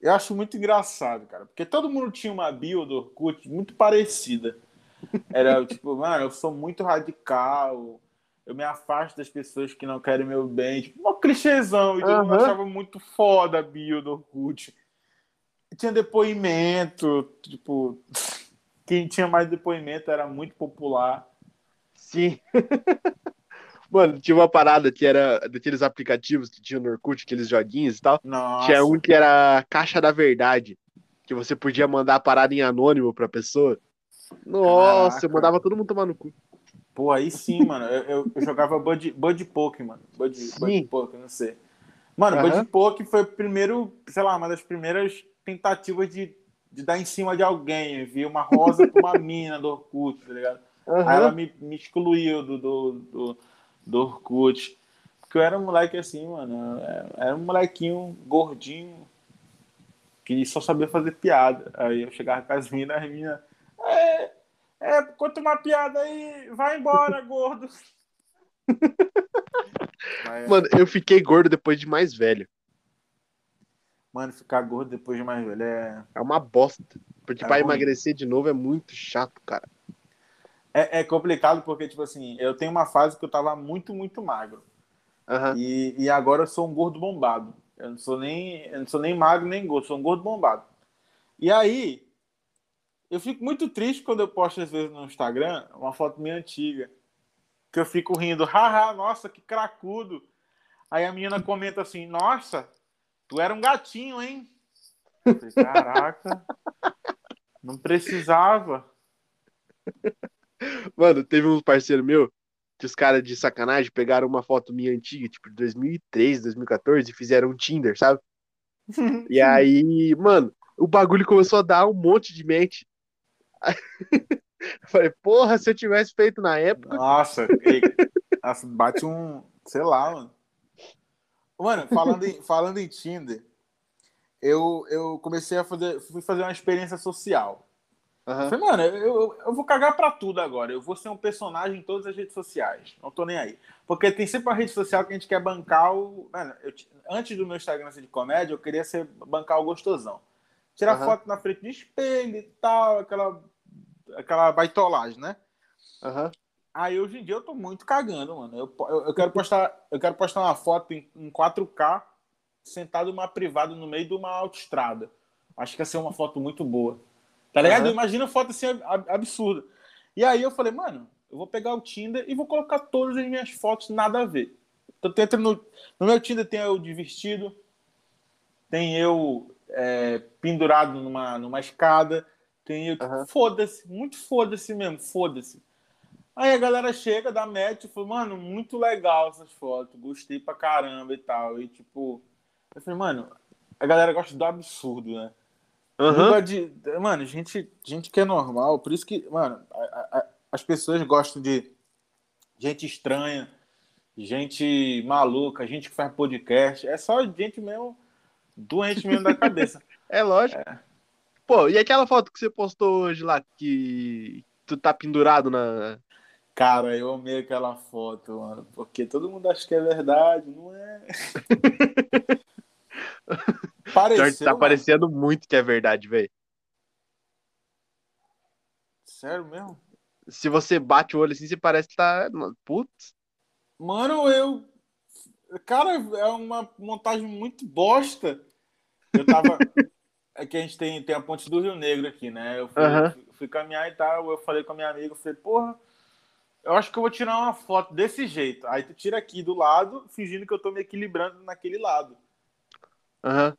Eu acho muito engraçado, cara, porque todo mundo tinha uma bio do Orkut muito parecida. Era tipo, mano, eu sou muito radical, eu me afasto das pessoas que não querem meu bem. Tipo, um clichêzão. E todo mundo achava muito foda a bio do Orkut. tinha depoimento, tipo, quem tinha mais depoimento era muito popular. Sim. Mano, tinha uma parada que era daqueles aplicativos que tinha no Orkut, aqueles joguinhos e tal. Nossa. Tinha um que era Caixa da Verdade, que você podia mandar a parada em anônimo pra pessoa. Nossa, Caraca. eu mandava todo mundo tomar no cu. Pô, aí sim, mano. Eu, eu, eu jogava Bud, Bud Poke, mano. Bud, Bud Poke, não sei. Mano, uhum. Bud Poke foi o primeiro, sei lá, uma das primeiras tentativas de, de dar em cima de alguém. Vi uma rosa com uma mina do Orkut, tá ligado? Uhum. Aí ela me, me excluiu do, do, do do Orkut. Porque eu era um moleque assim, mano. Era um molequinho gordinho que só sabia fazer piada. Aí eu chegava com as minas, as minas. É, é, conta uma piada aí, vai embora, gordo. Mas, mano, eu fiquei gordo depois de mais velho. Mano, ficar gordo depois de mais velho é. É uma bosta. Porque é pra ruim. emagrecer de novo é muito chato, cara. É, é, complicado porque, tipo assim, eu tenho uma fase que eu tava muito, muito magro. Uhum. E, e agora eu sou um gordo bombado. Eu não sou nem, eu não sou nem magro nem gordo, sou um gordo bombado. E aí, eu fico muito triste quando eu posto às vezes no Instagram uma foto minha antiga. Que eu fico rindo, haha, nossa, que cracudo. Aí a menina comenta assim, nossa, tu era um gatinho, hein? Falei, Caraca, não precisava. Mano, teve um parceiro meu que os caras de sacanagem pegaram uma foto minha antiga, tipo, de 2003, 2014, e fizeram um Tinder, sabe? e aí, mano, o bagulho começou a dar um monte de mente. Eu falei, porra, se eu tivesse feito na época. Nossa, nossa bate um. Sei lá, mano. Mano, falando em, falando em Tinder, eu, eu comecei a fazer. Fui fazer uma experiência social. Uhum. Falei, mano, eu, eu, eu, vou cagar pra tudo agora. Eu vou ser um personagem em todas as redes sociais. Não tô nem aí. Porque tem sempre uma rede social que a gente quer bancar o. Mano, eu, antes do meu Instagram ser de comédia, eu queria ser bancar o gostosão. Tirar uhum. foto na frente de espelho e tal, aquela, aquela baitolagem, né? Uhum. Aí hoje em dia eu tô muito cagando, mano. Eu, eu, eu, quero, postar, eu quero postar uma foto em, em 4K sentado numa privada no meio de uma autoestrada. Acho que ia ser uma foto muito boa. Tá ligado? Uhum. Imagina foto assim absurda. E aí eu falei, mano, eu vou pegar o Tinder e vou colocar todas as minhas fotos nada a ver. Então entra no, no meu Tinder tem eu de vestido, tem eu é, pendurado numa, numa escada, tem eu. Uhum. Foda-se, muito foda-se mesmo, foda-se. Aí a galera chega, dá match e fala, mano, muito legal essas fotos, gostei pra caramba e tal. E tipo, eu falei, mano, a galera gosta do absurdo, né? Uhum. De, mano, gente, gente que é normal, por isso que, mano, a, a, as pessoas gostam de gente estranha, gente maluca, gente que faz podcast. É só gente mesmo doente mesmo da cabeça. é lógico. É. Pô, e aquela foto que você postou hoje lá, que tu tá pendurado na. Cara, eu amei aquela foto, mano, porque todo mundo acha que é verdade, não é? Pareceu, Jorge tá parecendo muito que é verdade, velho. Sério mesmo? Se você bate o olho assim, você parece que tá. Putz. Mano, eu. Cara, é uma montagem muito bosta. Eu tava. é que a gente tem, tem a ponte do Rio Negro aqui, né? Eu fui, uhum. fui, fui caminhar e tal, eu falei com a minha amiga, eu falei, porra, eu acho que eu vou tirar uma foto desse jeito. Aí tu tira aqui do lado, fingindo que eu tô me equilibrando naquele lado. Aham. Uhum.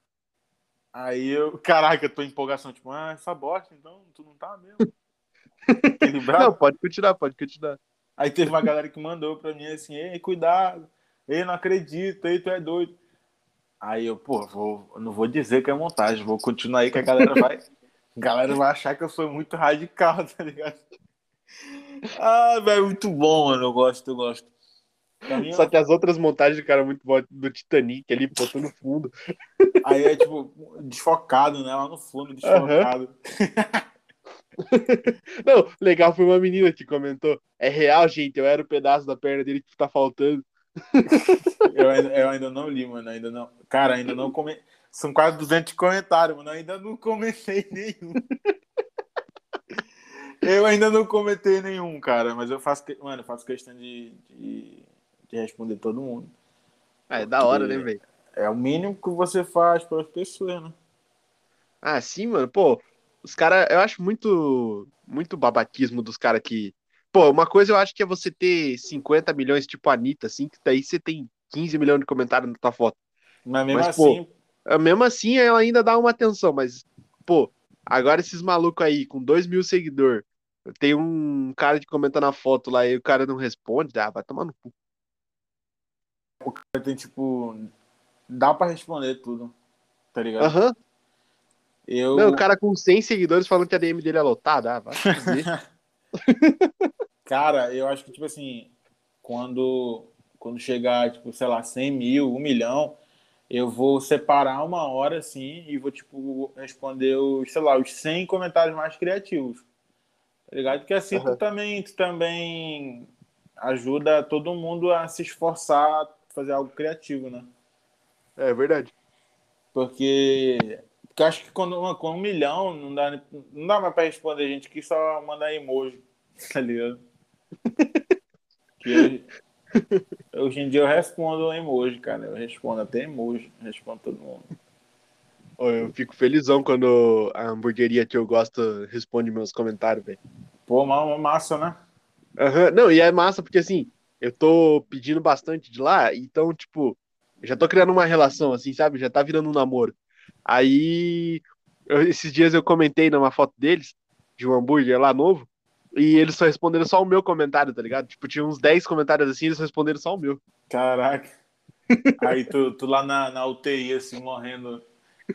Aí eu, caraca, eu tô em empolgação, tipo, ah, essa bosta, então tu não tá mesmo. Equilibrado. Não, pode continuar, pode continuar. Aí teve uma galera que mandou pra mim assim, ei, cuidado, ei, não acredito, ei, tu é doido. Aí eu, pô, vou, não vou dizer que é montagem, vou continuar aí que a galera vai. a galera vai achar que eu sou muito radical, tá ligado? Ah, velho, muito bom, mano. Eu gosto, eu gosto. Só que as outras montagens do cara muito boas do Titanic ali, botou no fundo. Aí é tipo, desfocado, né? Lá no fundo, desfocado. Uhum. Não, legal foi uma menina que comentou. É real, gente, eu era o pedaço da perna dele que tá faltando. eu, ainda, eu ainda não li, mano. Ainda não. Cara, ainda não comentei. São quase 200 comentários, mano. Eu ainda não comentei nenhum. eu ainda não comentei nenhum, cara. Mas eu faço, mano, eu faço questão de, de, de responder todo mundo. Ah, é da hora, né, velho? É o mínimo que você faz para as pessoas, né? Ah, sim, mano. Pô, os caras, eu acho muito, muito babaquismo dos caras que Pô, uma coisa eu acho que é você ter 50 milhões, tipo a Anitta, assim, que daí você tem 15 milhões de comentários na tua foto. Mas mesmo mas, assim. Pô, mesmo assim, ela ainda dá uma atenção, mas, pô, agora esses malucos aí, com 2 mil seguidores, tem um cara que comenta na foto lá e o cara não responde, ah, vai tomar no cu. O cara tem, tipo. Dá pra responder tudo, tá ligado? Aham. Uhum. Eu... Não, o cara com 100 seguidores falando que a DM dele é lotada, ah, vai Cara, eu acho que, tipo assim, quando, quando chegar, tipo, sei lá, 100 mil, 1 milhão, eu vou separar uma hora, assim, e vou, tipo, responder os, sei lá, os 100 comentários mais criativos. Tá ligado? Porque assim uhum. tu, também, tu também ajuda todo mundo a se esforçar a fazer algo criativo, né? É verdade. Porque, porque acho que quando, com um milhão não dá, não dá mais pra responder gente que só mandar emoji, tá ligado? hoje, hoje, em dia eu respondo emoji, cara. Eu respondo até emoji, respondo todo mundo. Eu fico felizão quando a hamburgueria que eu gosto responde meus comentários, velho. Pô, uma massa, né? Uhum. Não, e é massa porque assim, eu tô pedindo bastante de lá, então, tipo, já tô criando uma relação, assim, sabe? Já tá virando um namoro. Aí, eu, esses dias eu comentei numa foto deles, de um hambúrguer lá novo, e eles só responderam só o meu comentário, tá ligado? Tipo, tinha uns 10 comentários assim, eles responderam só o meu. Caraca. Aí tu, tu lá na, na UTI, assim, morrendo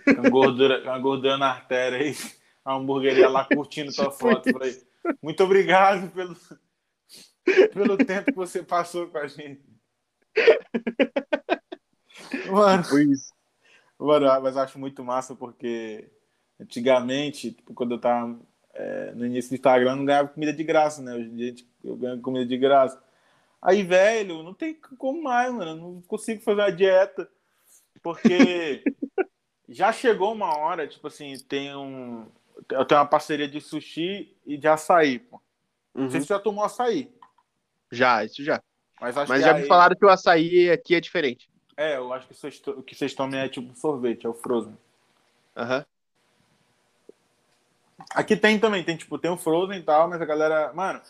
com gordura, com a gordura na artéria aí, a hamburgueria lá curtindo tua foto. Falei, muito obrigado pelo, pelo tempo que você passou com a gente. Mano, Foi isso. Mano, mas eu acho muito massa porque antigamente, tipo, quando eu tava é, no início do Instagram não ganhava comida de graça, né? Hoje em dia eu ganho comida de graça. Aí, velho, não tem como mais, mano. Não consigo fazer uma dieta. Porque já chegou uma hora, tipo assim, tem um. Eu tenho uma parceria de sushi e de açaí, pô. Uhum. Não sei uhum. se você já tomou açaí. Já, isso já. Mas, Mas já aí... me falaram que o açaí aqui é diferente. É, eu acho que o que vocês tomam é tipo sorvete, é o frozen. Aham. Uhum. Aqui tem também, tem tipo, tem o Frozen e tal, mas a galera. Mano,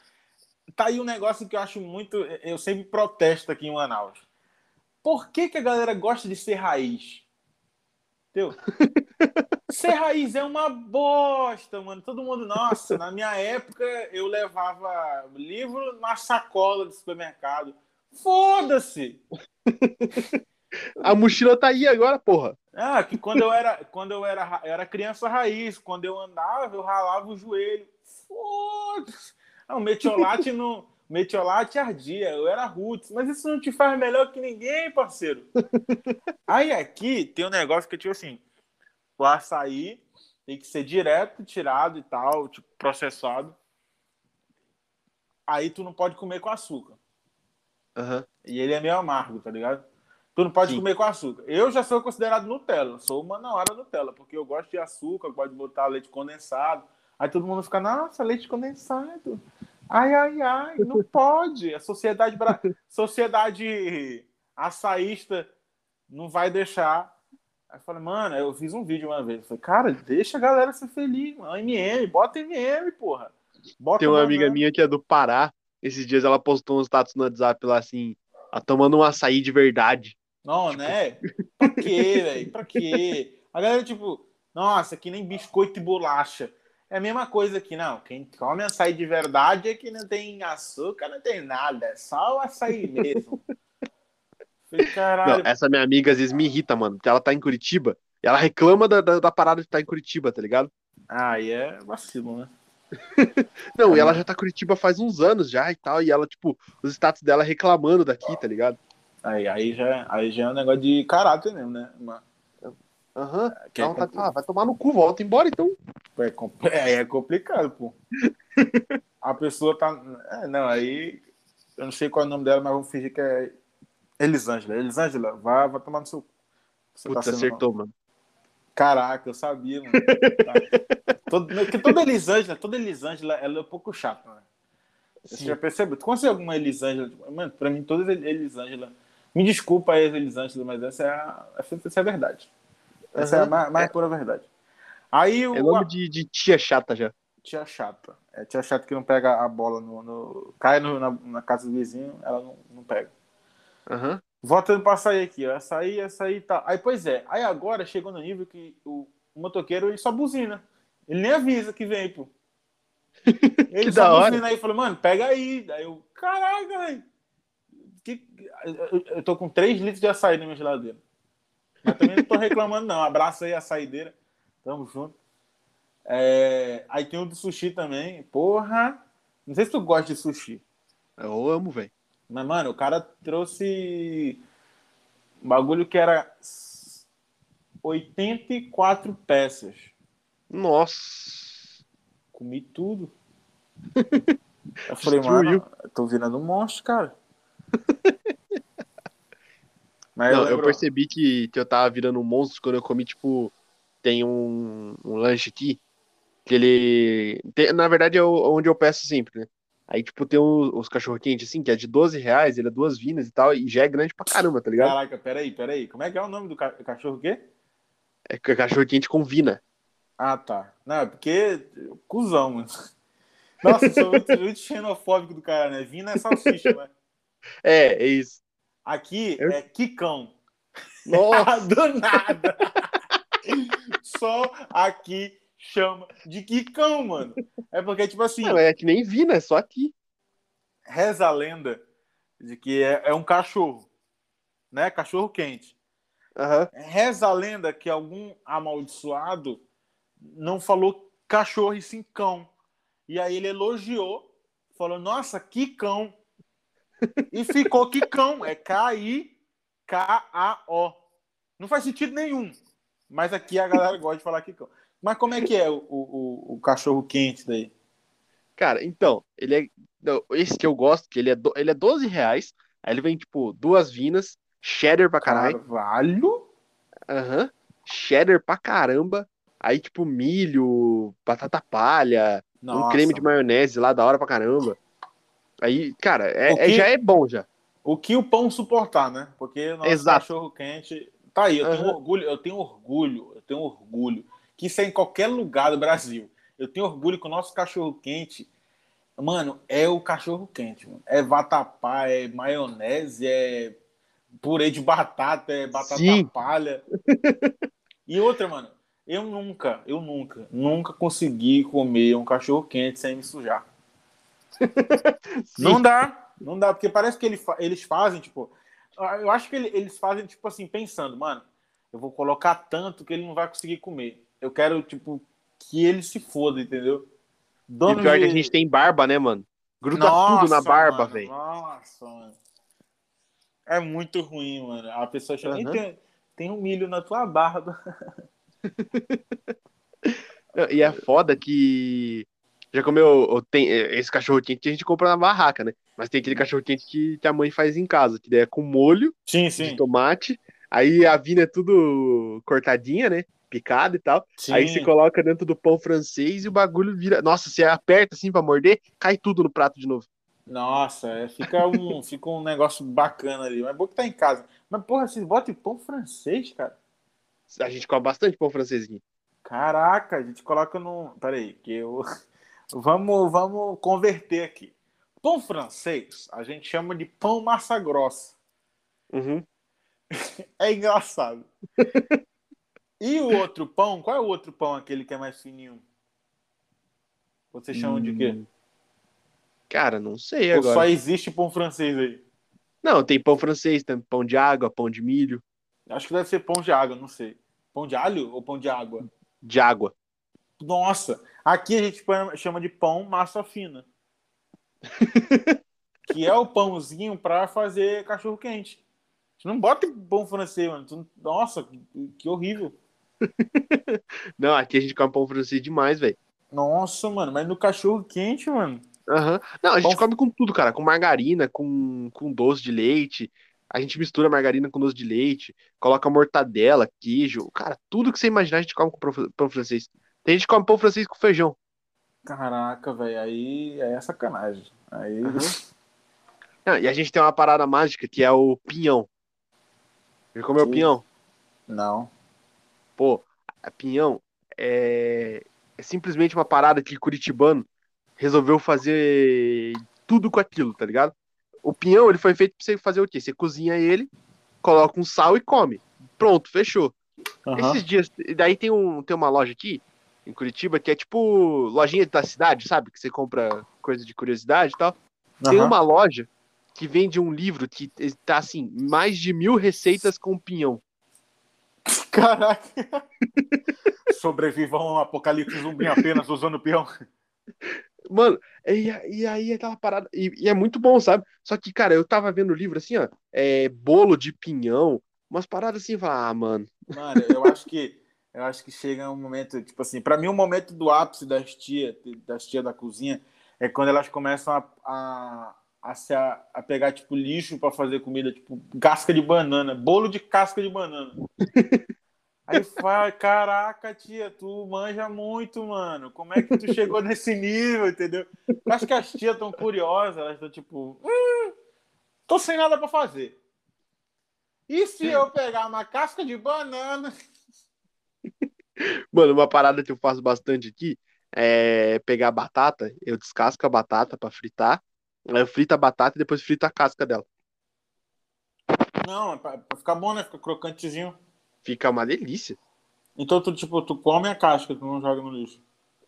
tá aí um negócio que eu acho muito. Eu sempre protesto aqui em Manaus. Por que, que a galera gosta de ser raiz? Entendeu? ser raiz é uma bosta, mano. Todo mundo, nossa, na minha época eu levava livro na sacola do supermercado. Foda-se! A mochila tá aí agora, porra. Ah, que quando eu era, quando eu era, eu era criança raiz, quando eu andava, eu ralava o joelho. Foda-se. Ah, o metiolate não, metiolate ardia, eu era roots, mas isso não te faz melhor que ninguém, parceiro. Aí aqui tem um negócio que é tipo assim, o açaí tem que ser direto tirado e tal, tipo processado. Aí tu não pode comer com açúcar. Uhum. E ele é meio amargo, tá ligado? Tu não pode Sim. comer com açúcar. Eu já sou considerado Nutella, sou uma na hora Nutella, porque eu gosto de açúcar, gosto de botar leite condensado. Aí todo mundo fica, nossa, leite condensado. Ai, ai, ai, não pode. A sociedade, bra... sociedade açaísta não vai deixar. Aí eu falei, mano, eu fiz um vídeo uma vez. Eu falei, cara, deixa a galera ser feliz, mano. MM, bota MM, porra. Bota Tem uma amiga minha que é do Pará. Esses dias ela postou um status no WhatsApp lá assim, a tomando um açaí de verdade. Não, tipo... né? Pra quê, velho? Pra quê? A galera, tipo, nossa, que nem biscoito e bolacha. É a mesma coisa aqui, não. Quem come açaí de verdade é que não tem açúcar, não tem nada. É só o açaí mesmo. Caralho. Não, essa minha amiga às vezes me irrita, mano. Porque ela tá em Curitiba e ela reclama da, da, da parada de estar tá em Curitiba, tá ligado? Ah, e é vacilo, né? não, e ela já tá em Curitiba faz uns anos já e tal. E ela, tipo, os status dela reclamando daqui, tá ligado? Aí, aí, já, aí já é um negócio de caráter mesmo, né? Uma... Aham. Uhum. Tá, ah, vai tomar no cu, volta embora então. É, é, é complicado, pô. a pessoa tá. É, não, aí. Eu não sei qual é o nome dela, mas vamos fingir que é Elisângela. Elisângela, vá, vá tomar no seu. Você Putz, tá acertou, mano. Caraca, eu sabia, mano. tá. Todo, porque toda Elisângela, toda Elisângela, ela é um pouco chata, né? Você já percebeu? Tu conhece alguma Elisângela? Mano, pra mim, todas Elisângela. Me desculpa aí, Elisângela, mas essa é a, essa é a verdade. Essa uhum. é a mais, mais é. pura verdade. Aí o. É nome de, de tia chata já. Tia chata. É tia chata que não pega a bola no. no cai no, na, na, casa do vizinho, ela não, não pega. Uhum. Voltando pra sair aqui, ó. Essa aí, essa aí tá. Aí, pois é. Aí agora chegou no nível que o, o motoqueiro ele só buzina. Ele nem avisa que vem, pô. Ele que só buzina aí e falou, mano, pega aí. Daí eu, caraca, velho. Que... Eu tô com 3 litros de açaí na minha geladeira. Mas também não tô reclamando, não. Abraço aí a saideira. Tamo junto. É... Aí tem o do sushi também. Porra! Não sei se tu gosta de sushi. Eu amo, velho. Mas, mano, o cara trouxe um bagulho que era 84 peças. Nossa! Comi tudo. Eu falei, mano, tô virando um monstro, cara. Mas não, eu, eu, percebi que, que eu tava virando um monstro quando eu comi, tipo, tem um, um lanche aqui, que ele. Tem, na verdade é onde eu peço sempre, né? Aí, tipo, tem os, os cachorro-quente, assim, que é de 12 reais, ele é duas vinas e tal, e já é grande pra caramba, tá ligado? Caraca, peraí, peraí. Como é que é o nome do ca cachorro quê? É cachorro-quente com vina. Ah, tá. Não, é porque. Cusão, mano. Nossa, eu sou muito, muito xenofóbico do cara, né? Vina é salsicha, né? É, é isso. Aqui eu... é Kikão. Nossa! Do nada! Só aqui chama de Kikão, mano. É porque, tipo assim. Não, é que nem Vina, é só aqui. Reza a lenda de que é, é um cachorro, né? Cachorro quente. Uhum. Reza a lenda que algum amaldiçoado não falou cachorro e sim cão. E aí ele elogiou, falou: Nossa, que cão! E ficou Kikão. É K-I-K-A-O. Não faz sentido nenhum. Mas aqui a galera gosta de falar Kikão. Mas como é que é o, o, o cachorro quente daí? Cara, então, ele é. Esse que eu gosto, que ele é, do, ele é 12 reais. Aí ele vem, tipo, duas vinas, cheddar pra caralho. Carvalho? Aham. Uhum. Cheddar pra caramba. Aí, tipo, milho, batata palha, Nossa. um creme de maionese lá da hora pra caramba. Aí, cara, é, é que, é, já é bom já. O que o pão suportar, né? Porque nosso Exato. cachorro quente. Tá aí, eu uhum. tenho orgulho, eu tenho orgulho, eu tenho orgulho. Que isso é em qualquer lugar do Brasil. Eu tenho orgulho que o nosso cachorro quente, mano, é o cachorro quente, mano. É vatapá, é maionese, é purê de batata, é batata Sim. palha. e outra, mano, eu nunca, eu nunca, nunca consegui comer um cachorro quente sem me sujar. Não dá, não dá, porque parece que ele, eles fazem, tipo, eu acho que eles fazem, tipo assim, pensando, mano, eu vou colocar tanto que ele não vai conseguir comer. Eu quero, tipo, que ele se foda, entendeu? Dono e pior de... que a gente tem barba, né, mano? Gruda nossa, tudo na barba, velho. Nossa, mano. É muito ruim, mano. A pessoa chama, uhum. tem, tem um milho na tua barba. e é foda que já comeu tem, é, esse cachorro quente que a gente compra na barraca, né? Mas tem aquele cachorro quente que, que a mãe faz em casa, que é com molho sim, sim. de tomate. Aí a vina é tudo cortadinha, né? Picada e tal. Sim. Aí você coloca dentro do pão francês e o bagulho vira. Nossa, você aperta assim pra morder, cai tudo no prato de novo. Nossa, é, fica, um, fica um negócio bacana ali. Mas é bom que tá em casa. Mas, porra, você bota pão francês, cara? A gente come bastante pão francês aqui. Caraca, a gente coloca no. Peraí, que eu. Vamos, vamos converter aqui. Pão francês, a gente chama de pão massa grossa. Uhum. É engraçado. e o outro pão? Qual é o outro pão, aquele que é mais fininho? Vocês chamam de quê? Hum, Cara, não sei Ou agora. só existe pão francês aí? Não, tem pão francês, tem pão de água, pão de milho, Acho que deve ser pão de água, não sei. Pão de alho ou pão de água? de água. Nossa, aqui a gente chama de pão massa fina. que é o pãozinho para fazer cachorro quente. A gente não bota pão francês, mano. Tu- Nossa, que, horrível. Não, aqui a gente come pão francês demais, velho. Nossa, mano, mas no cachorro quente, mano. Aham. Não, a gente Pão- come com tudo, cara. Com margarina, com, com doce de leite. A gente mistura margarina com doce de leite, coloca mortadela, queijo. Cara, tudo que você imaginar a gente come com pão francês. Tem gente que come pão francês com feijão. Caraca, velho, aí é sacanagem. Aí. Aham. Não, e a gente tem uma parada mágica que é o pinhão. Já comeu Sim. pinhão? Não. Pô, pinhão é... é simplesmente uma parada que curitibano resolveu fazer tudo com aquilo, tá ligado? O pinhão, ele foi feito pra você fazer o quê? Você cozinha ele, coloca um sal e come. Pronto, fechou. Aham. Esses dias, e daí tem, um, tem uma loja aqui, em Curitiba, que é tipo lojinha da cidade, sabe? Que você compra coisa de curiosidade e tal. Tem Aham. uma loja que vende um livro que tá assim, mais de mil receitas com pinhão. Caraca. Sobrevivam a um apocalipse zumbi apenas usando peão. Mano, e, e aí aquela parada. E, e é muito bom, sabe? Só que, cara, eu tava vendo o livro assim, ó. É, bolo de pinhão, umas paradas assim, falei, ah, mano. Mano, eu acho que eu acho que chega um momento, tipo assim, pra mim o momento do ápice das tia, das tia da cozinha é quando elas começam a, a, a, se a, a pegar tipo lixo pra fazer comida, tipo casca de banana, bolo de casca de banana. Aí fala, caraca, tia, tu manja muito, mano. Como é que tu chegou nesse nível, entendeu? Eu acho que as tias estão curiosas, elas estão tipo, hum, tô sem nada pra fazer. E se eu pegar uma casca de banana Mano, uma parada que eu faço bastante aqui é pegar a batata, eu descasco a batata pra fritar, eu frito a batata e depois frito a casca dela. Não, é pra, pra ficar bom, né? Fica crocantezinho. Fica uma delícia. Então, tu, tipo, tu come a casca, tu não joga no lixo.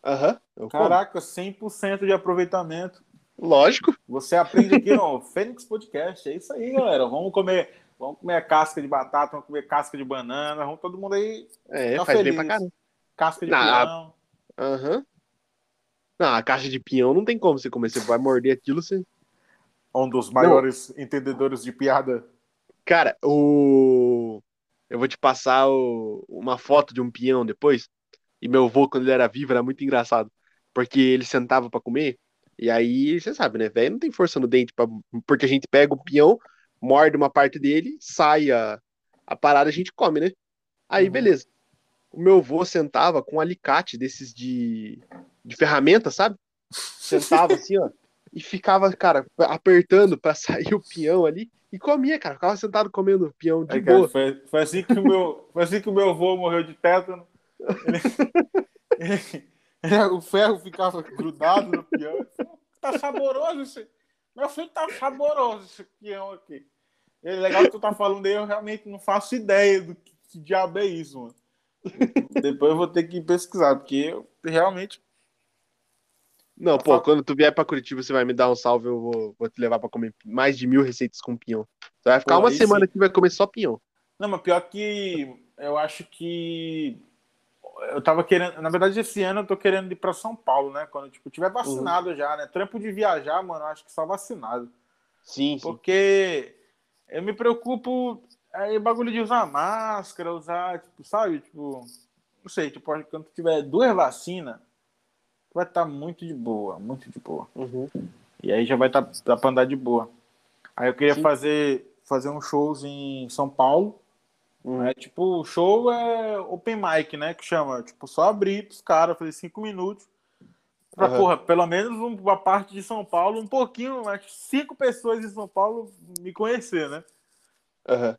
Aham. como. Caraca, 100% de aproveitamento. Lógico. Você aprende aqui no Fênix Podcast. É isso aí, galera. Vamos comer, vamos comer casca de batata, vamos comer casca de banana, vamos todo mundo aí, É, Tá faz feliz. bem pra caramba. casca de Não, peão. Aham. Não, a caixa de pinhão não tem como você comer. Você vai morder aquilo, você. Um dos maiores entendedores de piada. Cara, o. Eu vou te passar o- uma foto de um pinhão depois. E meu avô, quando ele era vivo, era muito engraçado. Porque ele sentava pra comer. E aí, você sabe, né? Velho não tem força no dente. Pra... Porque a gente pega o pinhão, morde uma parte dele, sai a, a parada, a gente come, né? Aí, Uhum. beleza. O meu avô sentava com um alicate desses de, de ferramenta, sabe? Sentava assim, ó. E ficava, cara, apertando pra sair o pinhão ali. E comia, cara. Ficava sentado comendo o pinhão de Aí, cara, boa. foi, foi assim que o meu, foi assim que o meu avô morreu de tétano. Ele- ele- ele- o ferro ficava grudado no peão. Tá saboroso esse. Meu filho tá saboroso esse peão aqui. É legal que tu tá falando aí, eu realmente não faço ideia do que, que diabo é isso, mano. Depois eu vou ter que pesquisar, porque eu realmente. Não, pô, quando tu vier pra Curitiba, você vai me dar um salve, eu vou, vou te levar pra comer mais de mil receitas com pinhão. Você vai ficar Pô, uma semana sim. que vai comer só pinhão. Não, mas pior que eu acho que eu tava querendo, na verdade esse ano eu tô querendo ir pra São Paulo, né? Quando tipo tiver vacinado já, né? Trampo de viajar, mano, acho que só vacinado. Sim, sim. Porque eu me preocupo aí bagulho de usar máscara, usar, tipo, sabe, tipo, não sei, tipo, quando tiver duas vacinas, vai estar muito de boa, muito de boa. Uhum. E aí já vai estar tá, pra andar de boa. Aí eu queria Sim. fazer fazer uns shows em São Paulo. Uhum. É, tipo, o show é open mic, né? Que chama. Tipo, só abrir pros caras, fazer cinco minutos. Pra, Aham. porra, pelo menos uma parte de São Paulo, um pouquinho, mas cinco pessoas em São Paulo me conhecer, né? Aham.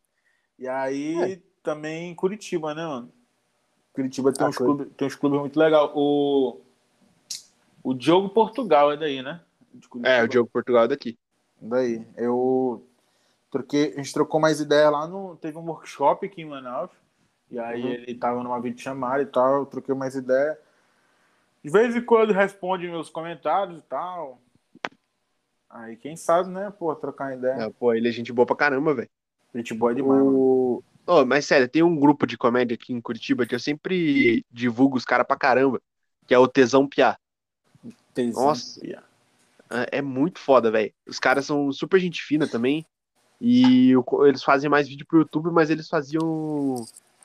E aí também Curitiba, né, mano? Curitiba tem, ah, uns, clubes, tem uns clubes muito legais. O, o Diogo Portugal é daí, né? É, o Diogo Portugal é daqui. Daí. Eu troquei, a gente trocou mais ideia lá no. Teve um workshop aqui em Manaus. E aí uhum. ele tava numa videochamada e tal, eu troquei mais ideia. De vez em quando responde meus comentários e tal. Aí quem sabe, né, pô, trocar ideia. Pô, ele é gente boa pra caramba, velho. Gente boa demais, o... Oh, mas sério, tem um grupo de comédia aqui em Curitiba que eu sempre divulgo os caras pra caramba, que é o Tesão Piá. Tesão Nossa, Piá. É, é muito foda, velho. Os caras são super gente fina também. E eles fazem mais vídeo pro YouTube, mas eles faziam.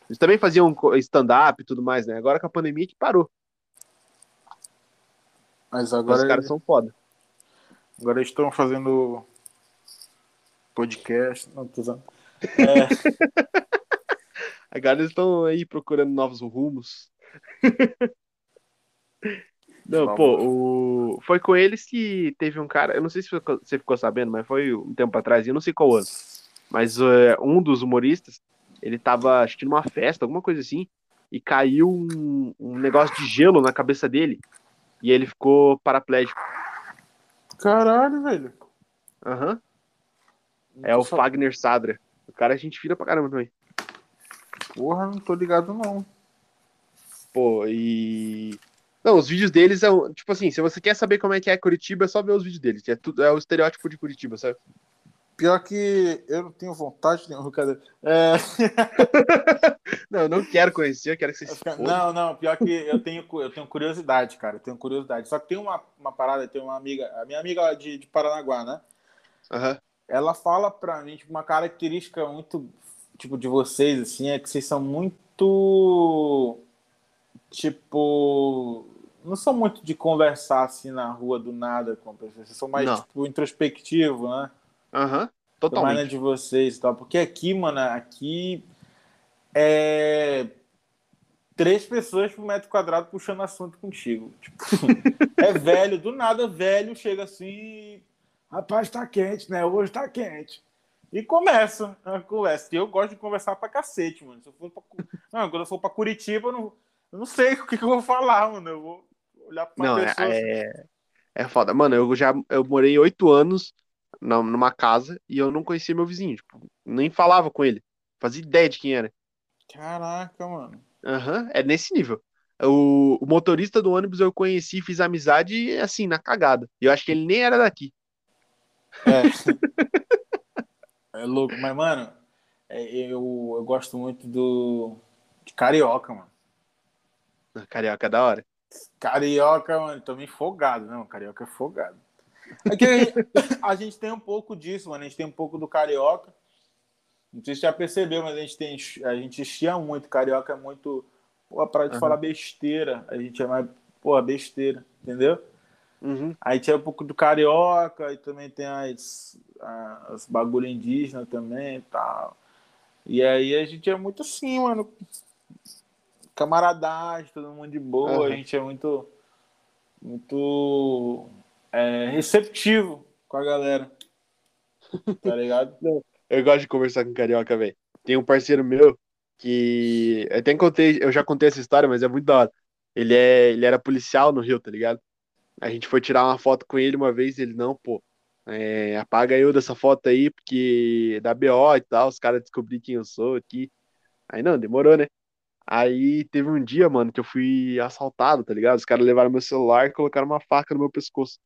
Eles também faziam stand-up e tudo mais, né? Agora com a pandemia que parou. Mas agora. Os caras são foda. Agora eles estão fazendo podcast. Não, tô usando. É... Agora eles estão aí procurando novos rumos. Não, pô, o... foi com eles que teve um cara, eu não sei se você ficou sabendo, mas foi um tempo atrás, eu não sei qual ano, mas uh, um dos humoristas, ele tava, que numa festa, alguma coisa assim, e caiu um, um negócio de gelo na cabeça dele, e ele ficou paraplégico. Caralho, velho. Aham. Uhum. É o Fagner Sadra. O cara a gente vira pra caramba também. Porra, não tô ligado não. Pô, e. Não, os vídeos deles são. Tipo assim, se você quer saber como é que é Curitiba, é só ver os vídeos deles. É, tudo, é o estereótipo de Curitiba, sabe? Pior que eu não tenho vontade nenhuma, cara. É... não, eu não quero conhecer, eu quero que vocês. Não, não, pior que eu tenho, eu tenho curiosidade, cara. Eu tenho curiosidade. Só que tem uma, uma parada, tem uma amiga, a minha amiga de, de Paranaguá, né? Uhum. Ela fala pra mim, tipo, uma característica muito tipo, de vocês, assim, é que vocês são muito. Tipo. Não são muito de conversar assim na rua do nada com a pessoa. Vocês são mais, não. tipo, introspectivo, né? Aham. Uhum. Totalmente. Mais de vocês e tal. Porque aqui, mano, aqui é três pessoas por metro quadrado puxando assunto contigo. Tipo, é velho, do nada velho chega assim, rapaz, tá quente, né? Hoje tá quente. E começa a conversa. Eu gosto de conversar pra cacete, mano. Se eu for pra... não, quando eu for pra Curitiba, eu não, eu não sei o que, que, eu vou falar, mano. Eu vou olhar pra não, pessoa. É, é, é foda. Mano, eu já eu morei oito anos numa casa e eu não conhecia meu vizinho. Tipo, nem falava com ele. Fazia ideia de quem era. Caraca, mano. Aham, uhum, é nesse nível. O, o, motorista do ônibus eu conheci, fiz amizade, assim, na cagada. Eu acho que ele nem era daqui. É. É louco, mas, mano, é, eu, eu gosto muito do. de carioca, mano. Carioca é da hora. Carioca, mano, meio folgado, não. Carioca é folgado. É que a gente tem um pouco disso, mano. A gente tem um pouco do carioca. Não sei se você já percebeu, mas a gente tem. A gente chia muito. Carioca é muito. Pô, para de uhum. falar besteira. A gente é mais. Pô, besteira, entendeu? Uhum. Aí tinha um pouco do carioca, e também tem as, as bagulho indígena também e tal. E aí a gente é muito assim, mano. Camaradagem, todo mundo de boa, uhum. a gente é muito. Muito é, receptivo com a galera. Tá ligado? eu gosto de conversar com carioca, velho. Tem um parceiro meu que. Eu até contei, eu já contei essa história, mas é muito da hora. Ele, é, ele era policial no Rio, tá ligado? A gente foi tirar uma foto com ele uma vez, ele, não, pô, é, apaga eu dessa foto aí, porque dá BO e tal, os caras descobriram quem eu sou aqui. Aí não, demorou, né? Aí teve um dia, mano, que eu fui assaltado, tá ligado? Os caras levaram meu celular e colocaram uma faca no meu pescoço.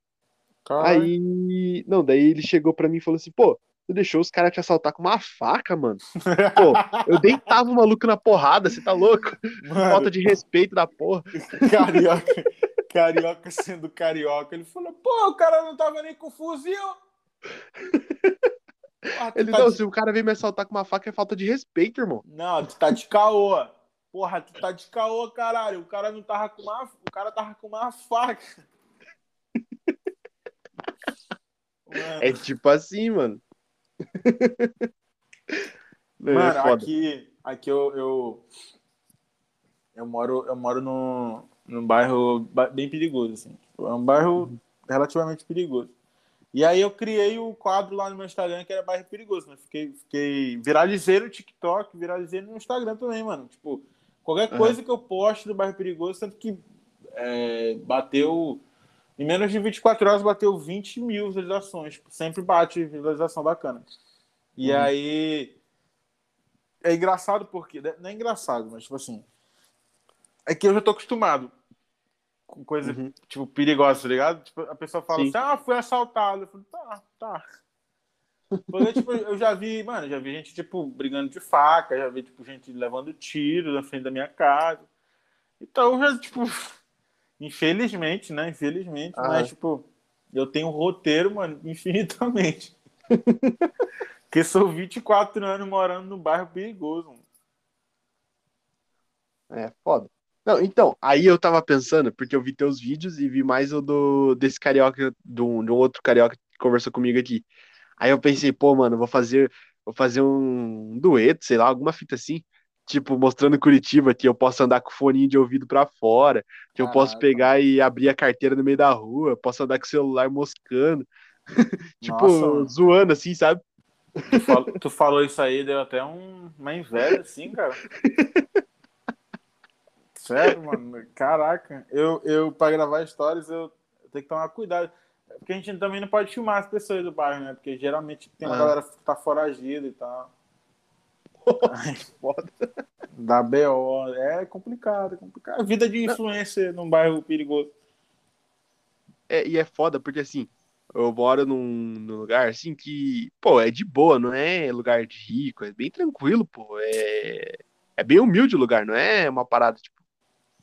Aí, não, daí ele chegou pra mim e falou assim, pô, tu deixou os caras te assaltar com uma faca, mano? Pô, eu deitava o maluco na porrada, você tá louco? Mano, Falta de respeito da porra. Carioca, carioca sendo carioca. Ele falou, pô, o cara não tava nem com fuzil. Porra, ele, tá não, de... se o cara vem me assaltar com uma faca é falta de respeito, irmão. Não, tu tá de caô. Porra, tu tá de caô, caralho. O cara não tava com uma. O cara tava com uma faca. Mano. É tipo assim, mano. Mano, é aqui, aqui eu, eu, eu moro, eu moro no, num bairro bem perigoso, assim. Tipo, é um bairro relativamente perigoso. E aí eu criei o quadro lá no meu Instagram que era bairro perigoso, né? Fiquei, fiquei viralizei no TikTok, viralizei no Instagram também, mano. Tipo, qualquer coisa que eu poste do bairro perigoso, tanto que é, bateu. Em menos de 24 horas bateu 20 mil visualizações. Sempre bate visualização bacana. E uhum. aí. É engraçado porque. Não é engraçado, mas tipo assim. É que eu já tô acostumado com coisa, uhum. tipo, perigosa, tá ligado? Tipo, a pessoa fala Sim. assim, ah, fui assaltado. Eu falo, tá, tá. Porque, tipo, eu já vi, mano, já vi gente, tipo, brigando de faca, já vi, tipo, gente levando tiro na frente da minha casa. Então, já, tipo, infelizmente, né? Infelizmente, ah. mas, tipo, eu tenho um roteiro, mano, infinitamente. Porque sou 24 anos morando no bairro perigoso. Mano. É, foda. Não, então, aí eu tava pensando, porque eu vi teus vídeos e vi mais o do desse carioca, de um outro carioca que conversou comigo aqui. Aí eu pensei, pô, mano, vou fazer, vou fazer um dueto, sei lá, alguma fita assim, tipo, mostrando Curitiba que eu posso andar com fone de ouvido para fora, que eu posso pegar e abrir a carteira no meio da rua, posso andar com o celular moscando, tipo, Nossa, zoando assim, sabe? Tu falou, tu falou, isso aí, deu até um, uma inveja, assim, cara. Sério, mano? Caraca. Eu, eu pra gravar histórias, eu tenho que tomar cuidado. Porque a gente também não pode filmar as pessoas do bairro, né? Porque geralmente tem uma ah. galera que tá foragida e tal. Ai, foda. Da BO. É complicado, é complicado. Vida de influência num bairro perigoso. É, e é foda, porque assim, eu moro num, num, lugar assim que, pô, é de boa, não é lugar de rico, é bem tranquilo, pô. É, é bem humilde o lugar, não é uma parada, tipo,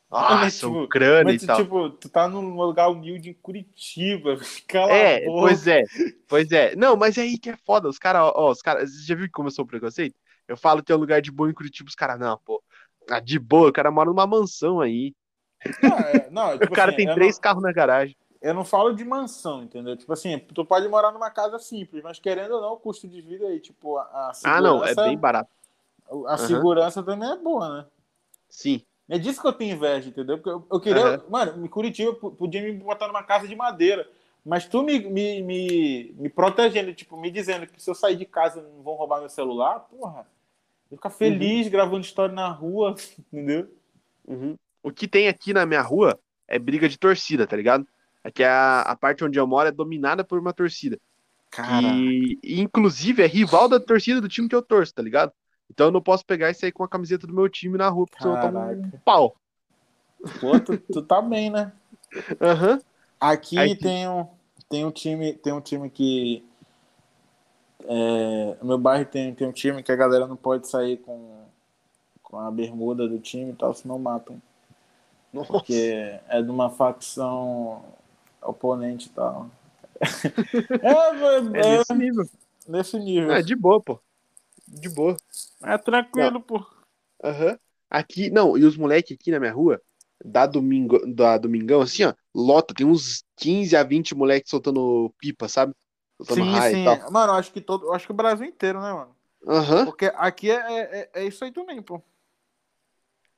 nossa, tipo, Ucrânia mas, e tal. Tipo, tu tá num lugar humilde em Curitiba, cala É, pois é, pois é. Não, mas é aí que é foda, os caras, ó, os caras, você já viu que começou o preconceito? Eu falo que é um lugar de boa em Curitiba, os caras, não, pô, ah, de boa, o cara mora numa mansão aí. Ah, é, não, tipo o cara assim, tem três não, carros na garagem. Eu não falo de mansão, entendeu? Tipo assim, tu pode morar numa casa simples, mas querendo ou não, o custo de vida aí, tipo, a, segurança... Ah, não, é bem barato. A uhum. segurança também é boa, né? Sim. É disso que eu tenho inveja, entendeu? Porque eu, eu queria. Uhum. Mano, em Curitiba podia me botar numa casa de madeira. Mas tu me, me, me, me, protegendo, tipo, me dizendo que se eu sair de casa não vão roubar meu celular, porra. Eu ficar feliz uhum. gravando história na rua, entendeu? Uhum. O que tem aqui na minha rua é briga de torcida, tá ligado? Aqui é a, a parte onde eu moro é dominada por uma torcida. Cara. E, inclusive, é rival da torcida do time que eu torço, tá ligado? Então eu não posso pegar e sair com a camiseta do meu time na rua, porque Caraca. senão eu tomo um pau. Pô, tu, tu tá bem, né? Uhum. Aqui, Aqui, tem um, tem um time, tem um time que. É, no meu bairro tem, tem um time que a galera não pode sair com, com a bermuda do time e tal, senão matam. Nossa. Porque é de uma facção oponente e tal. é, é, é, nesse nível. Nesse nível. É de boa, pô de boa. É tranquilo, pô. Aham. Uhum. Aqui, não, e os moleques aqui na minha rua, da, domingo, da Domingão, assim, ó, lota, tem uns 15 a 20 moleques soltando pipa, sabe? Soltando sim, raio sim. e tal. Mano, acho que todo, acho que o Brasil inteiro, né, mano? Aham. Uhum. Porque aqui é, é, é, isso aí também, pô.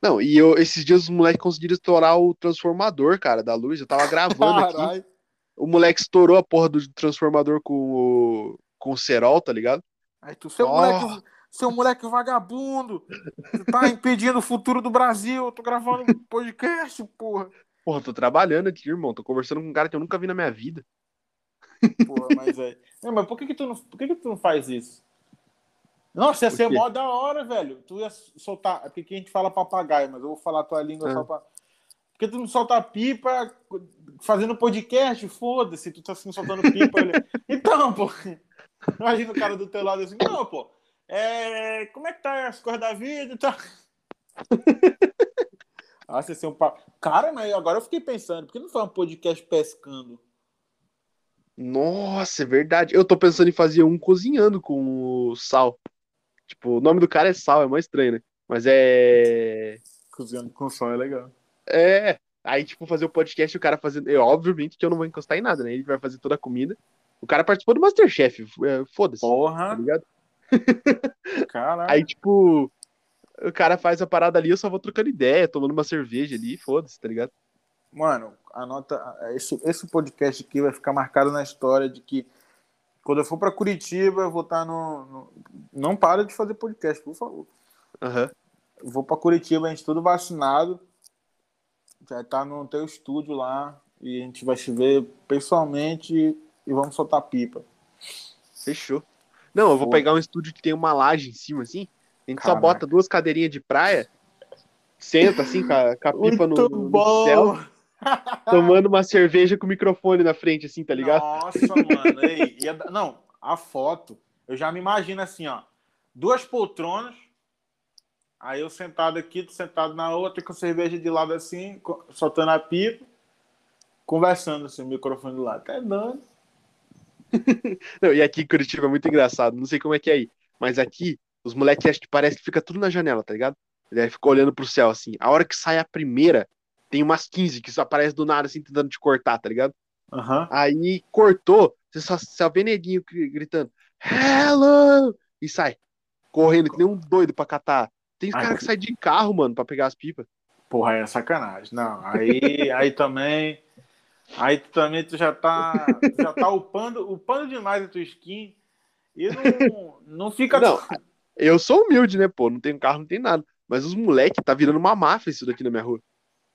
Não, e eu, esses dias os moleques conseguiram estourar o transformador, cara, da luz. Eu tava gravando aqui. O moleque estourou a porra do transformador com o, com o cerol, tá ligado? Aí tu, seu, oh. moleque, seu moleque vagabundo, tu tá impedindo o futuro do Brasil, eu tô gravando podcast, porra. Porra, tô trabalhando aqui, irmão, tô conversando com um cara que eu nunca vi na minha vida. Porra, mas é. Não, mas por que que tu não, por que que tu não faz isso? Nossa, ia ser mó da hora, velho. Tu ia soltar. É porque aqui a gente fala papagaio, mas eu vou falar a tua língua é. só pra. Porque tu não solta pipa fazendo podcast, foda-se, tu tá assim soltando pipa. então, pô. Imagina o cara do teu lado assim, não, pô, é, como é que tá as coisas da vida e tá? Nossa, esse é um papo. Cara, mas agora eu fiquei pensando, por que não foi um podcast pescando? Nossa, é verdade. Eu tô pensando em fazer um cozinhando com o sal. Tipo, o nome do cara é sal, é mais estranho, né? Mas é. Cozinhando com sal é legal. É. Aí, tipo, fazer o podcast e o cara fazendo. Eu, obviamente que eu não vou encostar em nada, né? Ele vai fazer toda a comida. O cara participou do Masterchef, é, foda-se. Porra! Tá ligado? Caralho. Aí, tipo, o cara faz a parada ali, eu só vou trocando ideia, tomando uma cerveja ali, foda-se, tá ligado? Mano, anota esse, esse podcast aqui vai ficar marcado na história de que quando eu for para Curitiba, eu vou estar tá no, no, Não para de fazer podcast, por favor. Uhum. Vou para Curitiba, a gente tudo vacinado. Já tá no teu estúdio lá. E a gente vai se ver pessoalmente e vamos soltar pipa. Fechou. Não, eu vou Pô. pegar um estúdio que tem uma laje em cima, assim. A gente Caraca. só bota duas cadeirinhas de praia, senta assim com a, com a pipa no, no, céu, tomando uma cerveja com o microfone na frente, assim, tá ligado? Nossa, mano. Ei, ia, não, a foto, eu já me imagino assim, ó. Duas poltronas, aí eu sentado aqui, tu sentado na outra, com a cerveja de lado assim, soltando a pipa, conversando assim, o microfone do lado. Até dando. Não, e aqui em Curitiba é muito engraçado. Não sei como é que é aí. Mas aqui, os moleques acham que parece que fica tudo na janela, tá ligado? Ele fica olhando pro céu assim. A hora que sai a primeira, tem umas 15 que só aparece do nada assim, tentando te cortar, tá ligado? Uhum. Aí cortou, você só, só vê neguinho gritando, Hello! E sai. Correndo, que nem um doido pra catar. Tem os caras que saem de carro, mano, pra pegar as pipas. Porra, é sacanagem. Não, aí, aí também. Aí tu também tu já tá, tu já tá upando, upando demais a tua skin e não, não fica. Não, eu sou humilde, né, pô? Não tenho carro, não tem nada. Mas os moleques tá virando uma máfia isso daqui na minha rua.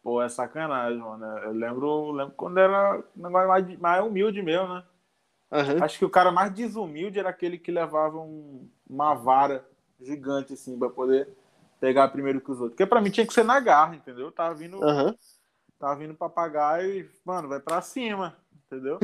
Pô, é sacanagem, mano. Eu lembro, lembro quando era um negócio mais, mais humilde mesmo, né? Uhum. Acho que o cara mais desumilde era aquele que levava um, uma vara gigante, assim, pra poder pegar primeiro que os outros. Porque pra mim tinha que ser na garra, entendeu? Tava vindo. Uhum. Tava vindo papagaio e, mano, vai pra cima, entendeu?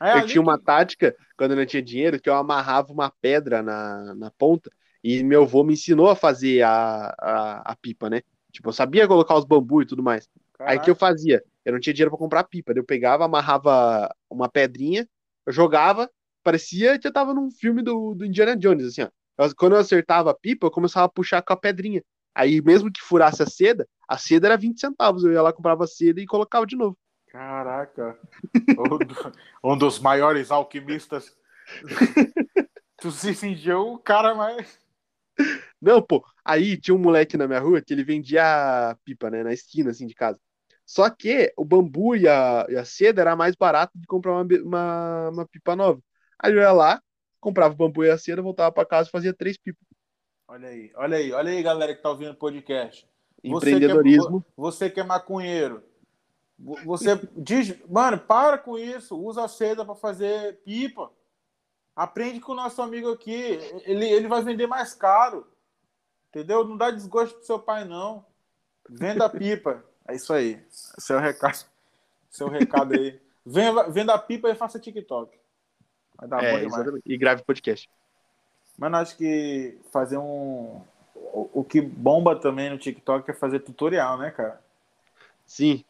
Aí, eu tinha uma tática, quando eu não tinha dinheiro, que eu amarrava uma pedra na, na ponta e meu avô me ensinou a fazer a, a, a pipa, né? Tipo, eu sabia colocar os bambus e tudo mais. Caraca. Aí que eu fazia? Eu não tinha dinheiro para comprar pipa. eu pegava, amarrava uma pedrinha, eu jogava, parecia que eu tava num filme do, do Indiana Jones, assim, ó. Eu, quando eu acertava a pipa, eu começava a puxar com a pedrinha. Aí, mesmo que furasse a seda, a seda era 20 centavos. Eu ia lá, comprava seda e colocava de novo. Caraca. um dos maiores alquimistas. tu se sentiu o cara mais. Não, pô. Aí tinha um moleque na minha rua que ele vendia pipa, né? Na esquina, assim, de casa. Só que o bambu e a, e a seda era mais barato de comprar uma, uma, uma pipa nova. Aí eu ia lá, comprava o bambu e a seda, voltava para casa e fazia três pipas. Olha aí, olha aí, olha aí, galera que tá ouvindo o podcast. Empreendedorismo. Você que, é, você que é maconheiro. Você diz, mano, para com isso. Usa a seda para fazer pipa. Aprende com o nosso amigo aqui. Ele, ele vai vender mais caro. Entendeu? Não dá desgosto pro seu pai, não. Venda a pipa. É isso aí. Seu recado. Seu recado aí. Venda, venda a pipa e faça TikTok. Vai dar é, bom demais. E grave podcast. Mas acho que fazer um. O, que bomba também no TikTok é fazer tutorial, né, cara? Sim,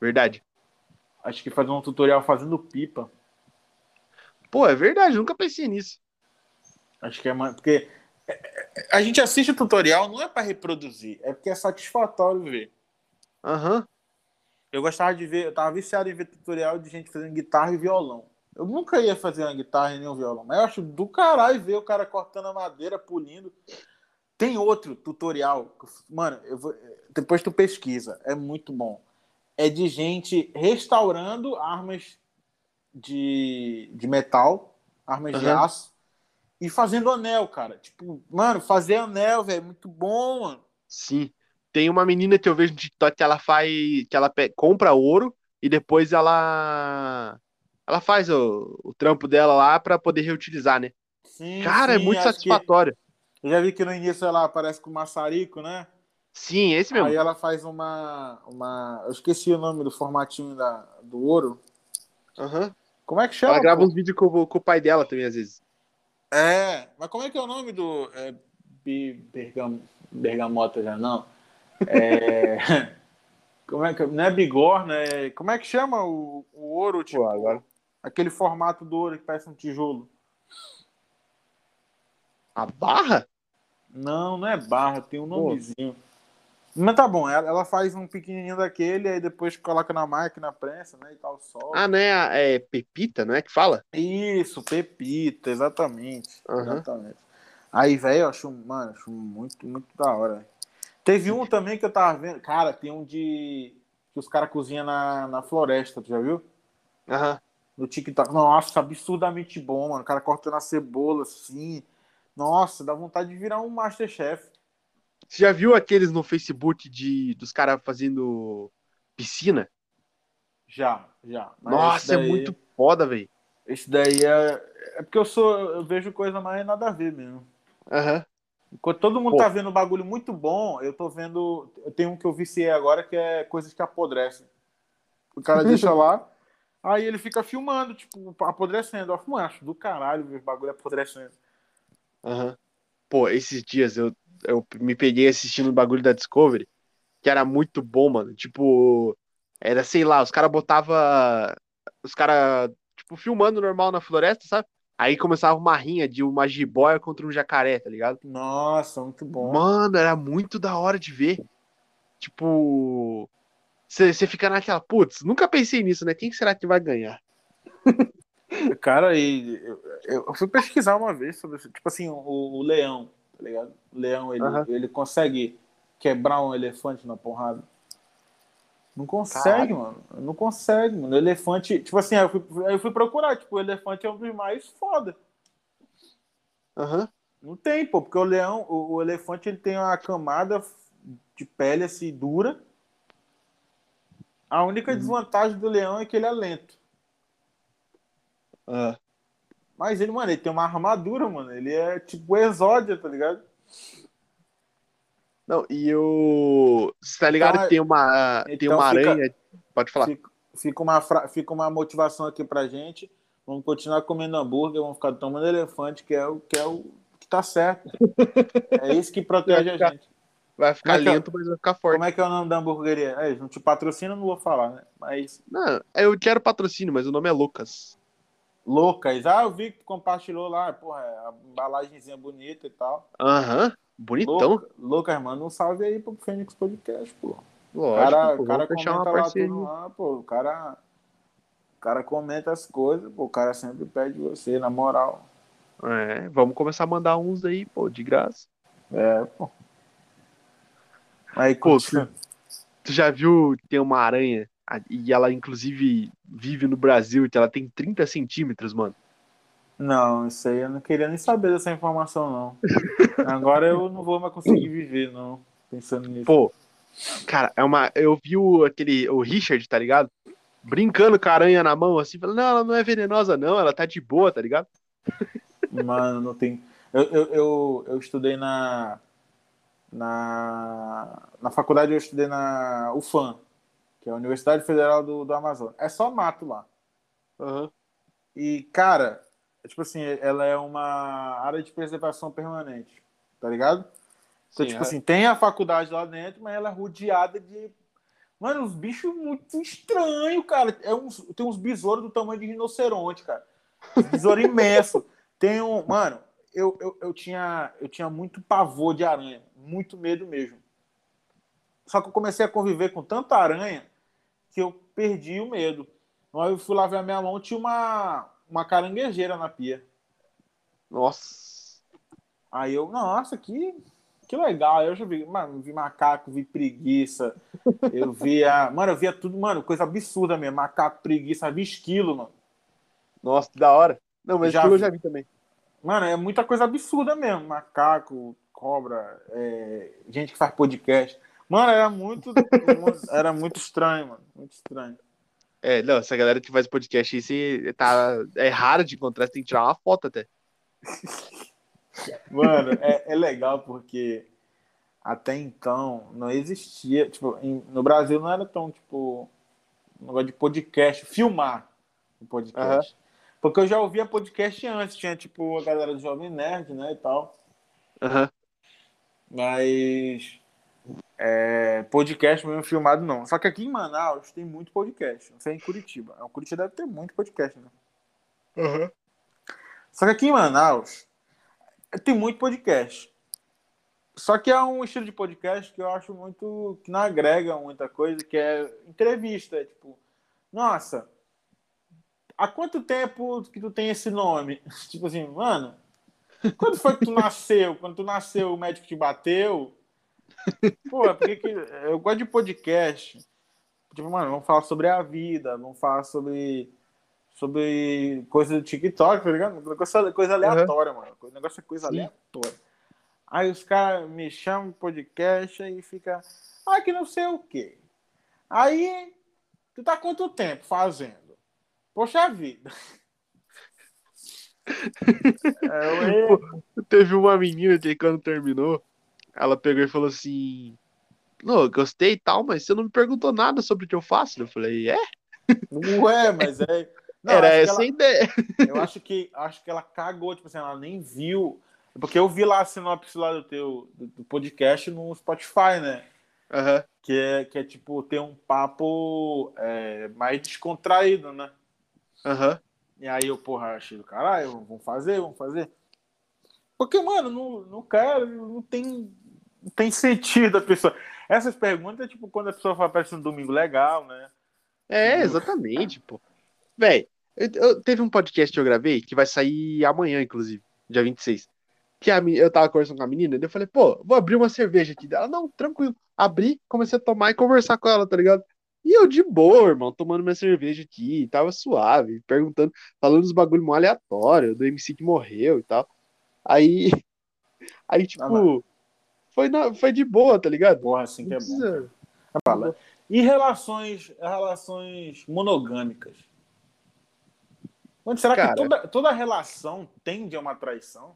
verdade. Acho que fazer um tutorial fazendo pipa. Pô, é verdade, nunca pensei nisso. Acho que é mais. Porque é, é, a gente assiste o tutorial não é para reproduzir, é porque é satisfatório ver. Aham. Uhum. Eu gostava de ver, eu tava viciado em ver tutorial de gente fazendo guitarra e violão. Eu nunca ia fazer uma guitarra e nem um violão, mas eu acho do caralho ver o cara cortando a madeira, pulindo. Tem outro tutorial, mano, vou, depois tu pesquisa, é muito bom. É de gente restaurando armas de, de metal, armas uhum. de aço, e fazendo anel, cara. Tipo, mano, fazer anel, velho, muito bom, mano. Sim. Tem uma menina que eu vejo no TikTok que ela faz. que ela compra ouro e depois ela ela faz o, o trampo dela lá para poder reutilizar, né? Sim, Cara, é sim, é muito satisfatório. Eu já vi que no início ela aparece com maçarico, né? Sim, esse mesmo. Aí ela faz uma. uma... Eu esqueci o nome do formatinho da, do ouro. Uhum. Como é que chama? Ela grava pô? uns vídeos com, com, o pai dela também, às vezes. É, mas como é que é o nome do. É, Bergam, bergamota já, não? É. como é que. Não é bigorna, é. Como é que chama o, o ouro? Tipo, pô, agora. Aquele formato do ouro que parece um tijolo. A barra? Não, não é barra, tem um nomezinho. Pô. Mas tá bom, ela, faz um pequenininho daquele, aí depois coloca na máquina, prensa, né, e tal, sol. Ah, não é, pepita, não é que fala? Isso, pepita, exatamente. Uhum. Exatamente. Aí, velho, eu acho, mano, acho muito, muito da hora. Teve um também que eu tava vendo, cara, tem um de que os caras cozinham na, na floresta, tu já viu? Aham. Uhum. No TikTok. Nossa, absurdamente bom, mano. O cara cortando a cebola assim. Nossa, dá vontade de virar um Masterchef. Você já viu aqueles no Facebook de dos caras fazendo piscina? Já, já. Mas Nossa, é daí, é muito foda, velho. Esse daí é. É porque eu sou. Eu vejo coisa mais nada a ver mesmo. Aham. Uhum. Enquanto todo mundo Pô. tá vendo um bagulho muito bom, eu tô vendo. Eu tenho um que eu viciei agora que é coisas que apodrecem. O cara deixa lá, aí ele fica filmando, tipo, apodrecendo. Eu acho do caralho ver bagulho apodrecendo. Aham. Uhum. Pô, esses dias eu, eu me peguei assistindo o bagulho da Discovery, que era muito bom, mano. Tipo, era, sei lá, os caras botava Os caras, tipo, filmando normal na floresta, sabe? Aí começava uma rinha de uma jiboia contra um jacaré, tá ligado? Nossa, muito bom. Mano, era muito da hora de ver. Tipo. Você fica naquela, putz, nunca pensei nisso, né? Quem será que vai ganhar? Cara, e eu, eu, fui pesquisar uma vez sobre isso. Tipo assim, o, o leão, tá ligado? O leão, ele, uhum. ele consegue quebrar um elefante na porrada. Não consegue, Caralho. mano. Não consegue, mano. O elefante. Tipo assim, eu fui, eu fui procurar. Tipo, o elefante é um dos mais foda. Aham. Uhum. Não tem, pô, porque o leão, o, o, elefante, ele tem uma camada de pele assim dura. A única uhum. desvantagem do leão é que ele é lento. Uhum. Mas ele, mano, ele tem uma armadura, mano. Ele é tipo exódia, tá ligado? Não, e o. Você tá ligado então, que tem uma, então tem uma fica, aranha? Pode falar. Fica, fica, uma, fica uma motivação aqui pra gente. Vamos continuar comendo hambúrguer, vamos ficar tomando elefante, que é o que, é o, que tá certo. é isso que protege a gente. Vai ficar é lento, é, mas vai ficar forte. Como é que é o nome da hamburgueria? É, não te patrocina, não vou falar, né? Mas. Não, eu quero patrocínio, mas o nome é Lucas. Lucas. Ah, eu vi que tu compartilhou lá, porra, a embalagenzinha bonita e tal. Aham. Uhum. Bonitão. Lucas, manda um salve aí pro Fênix Podcast, pô. Lógico, cara, pô, cara comenta lá tudo lá, pô. O cara, o cara comenta as coisas, pô. O cara sempre pede você, na moral. É, vamos começar a mandar uns aí, pô, de graça. É, pô. Aí, pô, tu, tu já viu que tem uma aranha e ela, inclusive, vive no Brasil, que ela tem 30 centímetros, mano? Não, isso aí eu não queria nem saber dessa informação, não. Agora eu não vou mais conseguir viver, não, pensando nisso. Pô, cara, é uma. Eu vi o, aquele, o Richard, tá ligado? Brincando com a aranha na mão, assim, falando, não, ela não é venenosa, não, ela tá de boa, tá ligado? Mano, não tem. Eu, eu, eu, eu estudei na. Na, na faculdade eu estudei na UFAM, que é a Universidade Federal do, do Amazonas. É só mato lá. Uhum. E, cara, tipo assim, ela é uma área de preservação permanente, tá ligado? Então, Sim, tipo é. assim, tem a faculdade lá dentro, mas ela é rodeada de. Mano, uns bichos muito estranhos, cara. É uns, tem uns besouros do tamanho de rinoceronte, cara. Besouro imenso. Tem um. Mano, eu, eu, eu, tinha, eu tinha muito pavor de aranha. Muito medo mesmo. Só que eu comecei a conviver com tanta aranha que eu perdi o medo. Aí eu fui lá ver a minha mão, tinha uma, uma caranguejeira na pia. Nossa. Aí eu, nossa, que, que legal. Eu já vi, mano, vi macaco, vi preguiça. Eu via. Mano, eu via tudo, mano, coisa absurda mesmo. Macaco, preguiça, vi esquilo, mano. Nossa, que da hora. Não, mas já esquilo vi. eu já vi também. Mano, é muita coisa absurda mesmo. Macaco, cobra, é... gente que faz podcast. Mano, era muito. era muito estranho, mano. Muito estranho. É, não, essa galera que faz podcast aí, se tá, é raro de encontrar, você tem que tirar uma foto até. Mano, é, é legal porque até então não existia, tipo, em, no Brasil não era tão, tipo, um negócio de podcast, filmar o podcast. Uhum. Porque eu já ouvia podcast antes, tinha, tipo, a galera do Jovem Nerd, né, e tal. Uhum. Mas é, podcast mesmo filmado, não. Só que aqui em Manaus tem muito podcast. Não sei em Curitiba. O Curitiba deve ter muito podcast, né? Uhum. Só que aqui em Manaus tem muito podcast. Só que é um estilo de podcast que eu acho muito. que não agrega muita coisa, que é entrevista. É tipo, nossa, há quanto tempo que tu tem esse nome? tipo assim, mano, quando foi que tu nasceu? Quando tu nasceu, o médico te bateu? Pô, porque que, eu gosto de podcast. Tipo, mano, vamos falar sobre a vida, vamos falar sobre. Sobre coisa do TikTok, tá ligado? Coisa, coisa aleatória, uhum. mano. O negócio é coisa Sim. aleatória. Aí os caras me chamam podcast e fica. Ah, que não sei o quê. Aí, tu tá quanto tempo fazendo? Poxa vida. é, Teve uma menina que quando terminou, ela pegou e falou assim: Não, gostei e tal, mas você não me perguntou nada sobre o que eu faço. Eu falei, é? Não é, mas é. Não, Era essa ela... ideia. Eu acho que acho que ela cagou, tipo assim, ela nem viu. Porque eu vi lá a sinopse lá do teu do podcast no Spotify, né? Uhum. Que, é, que é tipo ter um papo é, mais descontraído, né? Aham. Uhum. E aí eu, porra, achei do caralho, vamos fazer, vamos fazer. Porque, mano, não, não quero, não tem, não tem sentido a pessoa. Essas perguntas é tipo quando a pessoa fala, parece um domingo legal, né? É, exatamente, pô. Véi, eu, eu, teve um podcast que eu gravei que vai sair amanhã, inclusive, dia 26. Que a, eu tava conversando com a menina, e eu falei, pô, vou abrir uma cerveja aqui dela. Não, tranquilo. Abri, comecei a tomar e conversar com ela, tá ligado? E eu de boa, irmão, tomando minha cerveja aqui, tava suave, perguntando, falando dos bagulho mó aleatório, do MC que morreu e tal. Aí, aí tipo, ah, foi, na, foi de boa, tá ligado? Porra, assim que é bom. Fala. E relações, relações monogâmicas? Será Cara, que toda, toda relação tende a uma traição?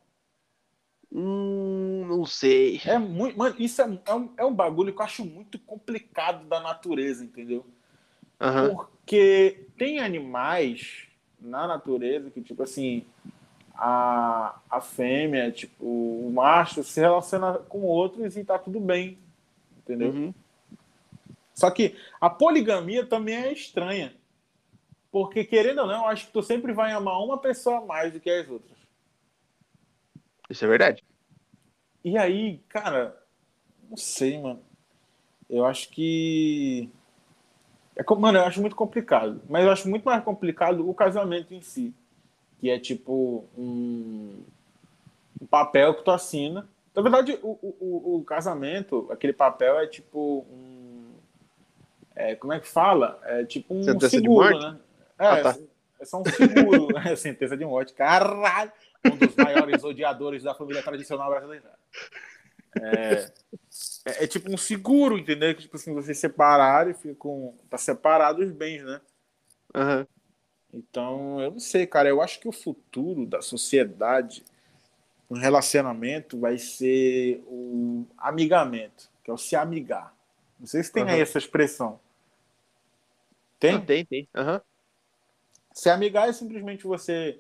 Hum, não sei. É muito. Mano, isso é, é, um, é um bagulho que eu acho muito complicado da natureza, entendeu? Uhum. Porque tem animais na natureza que, tipo assim, a, a fêmea, tipo, o macho se relaciona com outros e tá tudo bem, entendeu? Uhum. Só que a poligamia também é estranha. Porque, querendo ou não, eu acho que tu sempre vai amar uma pessoa mais do que as outras. Isso é verdade. E aí, cara, não sei, mano. Eu acho que. É, mano, eu acho muito complicado. Mas eu acho muito mais complicado o casamento em si. Que é tipo um, um papel que tu assina. Na verdade, o, o, o casamento, aquele papel é tipo um. É, como é que fala? É tipo um sentença seguro, né? É, ah, tá. é só um seguro. é sentença de morte. Caralho! Um dos maiores odiadores da família tradicional brasileira. É, é, é, tipo um seguro, entendeu? Que tipo assim, você separar e fica com. Tá separado os bens, né? Uhum. Então, eu não sei, cara. Eu acho que o futuro da sociedade no relacionamento vai ser o amigamento, que é o se amigar. Não sei se tem uhum. aí essa expressão. Tem? tem, tem. Uhum. Se amigar é simplesmente você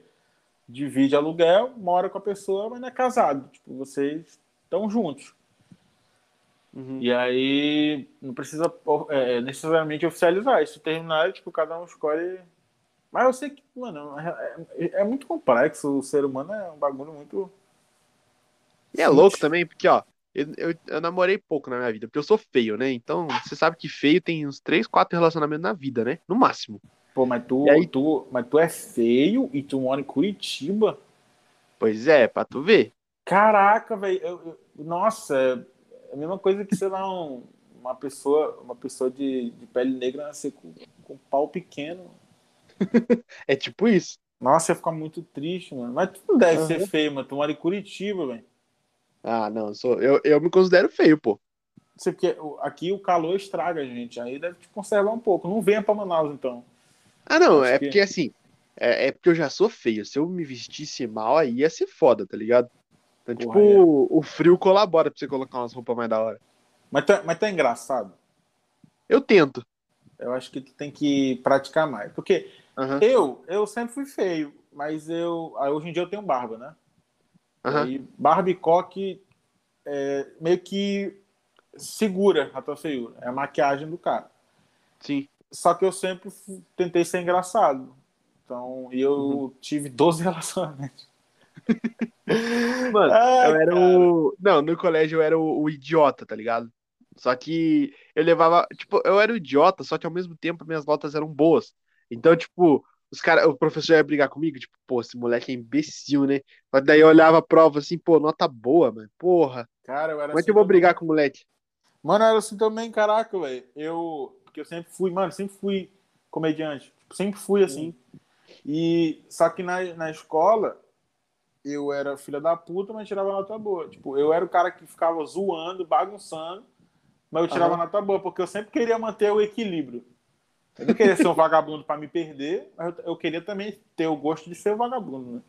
divide aluguel, mora com a pessoa, mas não é casado. Tipo, vocês estão juntos. Uhum. E aí não precisa é, necessariamente oficializar. Isso terminar, tipo, cada um escolhe. Mas eu sei que, mano, é, é, é muito complexo. O ser humano é um bagulho muito. E é louco também, porque, ó, eu, eu, eu, namorei pouco na minha vida, porque eu sou feio, né? Então, você sabe que feio tem uns 3, 4 relacionamentos na vida, né? No máximo. Pô, mas tu, aí... tu, mas tu é feio e tu mora em Curitiba? Pois é, pra tu ver. Caraca, velho. Nossa, é a mesma coisa que, sei lá, um, uma pessoa, uma pessoa de, de pele negra nascer com, com pau pequeno. é tipo isso. Nossa, ia ficar muito triste, mano. Mas tu não deve uhum. ser feio, mano. Tu mora em Curitiba, velho. Ah, não, sou, eu, eu me considero feio, pô. Sei porque aqui o calor estraga a gente. Aí deve te conservar um pouco. Não venha pra Manaus, então. Ah, não, é que... porque assim, é, é, porque eu já sou feio. Se eu me vestisse mal, aí ia ser foda, tá ligado? Então, Porra, tipo, é. o frio colabora pra você colocar umas roupas mais da hora. Mas tá, mas tá engraçado? Eu tento. Eu acho que tu tem que praticar mais. Porque uhum. eu, eu sempre fui feio, mas eu. Hoje em dia eu tenho barba, né? Uhum. E barba e coque é, meio que segura a tua feiura. É a maquiagem do cara. Sim. Só que eu sempre tentei ser engraçado. Então, e eu uhum. tive 12 relacionamentos. Mano, Ai, eu era cara. o. Não, no colégio eu era o, o, idiota, tá ligado? Só que eu levava. Tipo, eu era o idiota, só que ao mesmo tempo minhas notas eram boas. Então, tipo, os cara, o professor ia brigar comigo, tipo, pô, esse moleque é imbecil, né? Mas daí eu olhava a prova assim, pô, nota boa, mano. Porra. Cara, eu era Como é que eu vou assim brigar com o moleque? Mano, eu era assim também, caraca, velho. Eu porque eu sempre fui, mano, sempre fui comediante. Tipo, sempre fui assim. E só que na, na escola eu era filha da puta, mas tirava nota boa. Tipo, eu era o cara que ficava zoando, bagunçando, mas eu tirava uhum. nota boa, porque eu sempre queria manter o equilíbrio. Eu não queria ser um vagabundo para me perder, mas eu, eu, queria também ter o gosto de ser um vagabundo, né?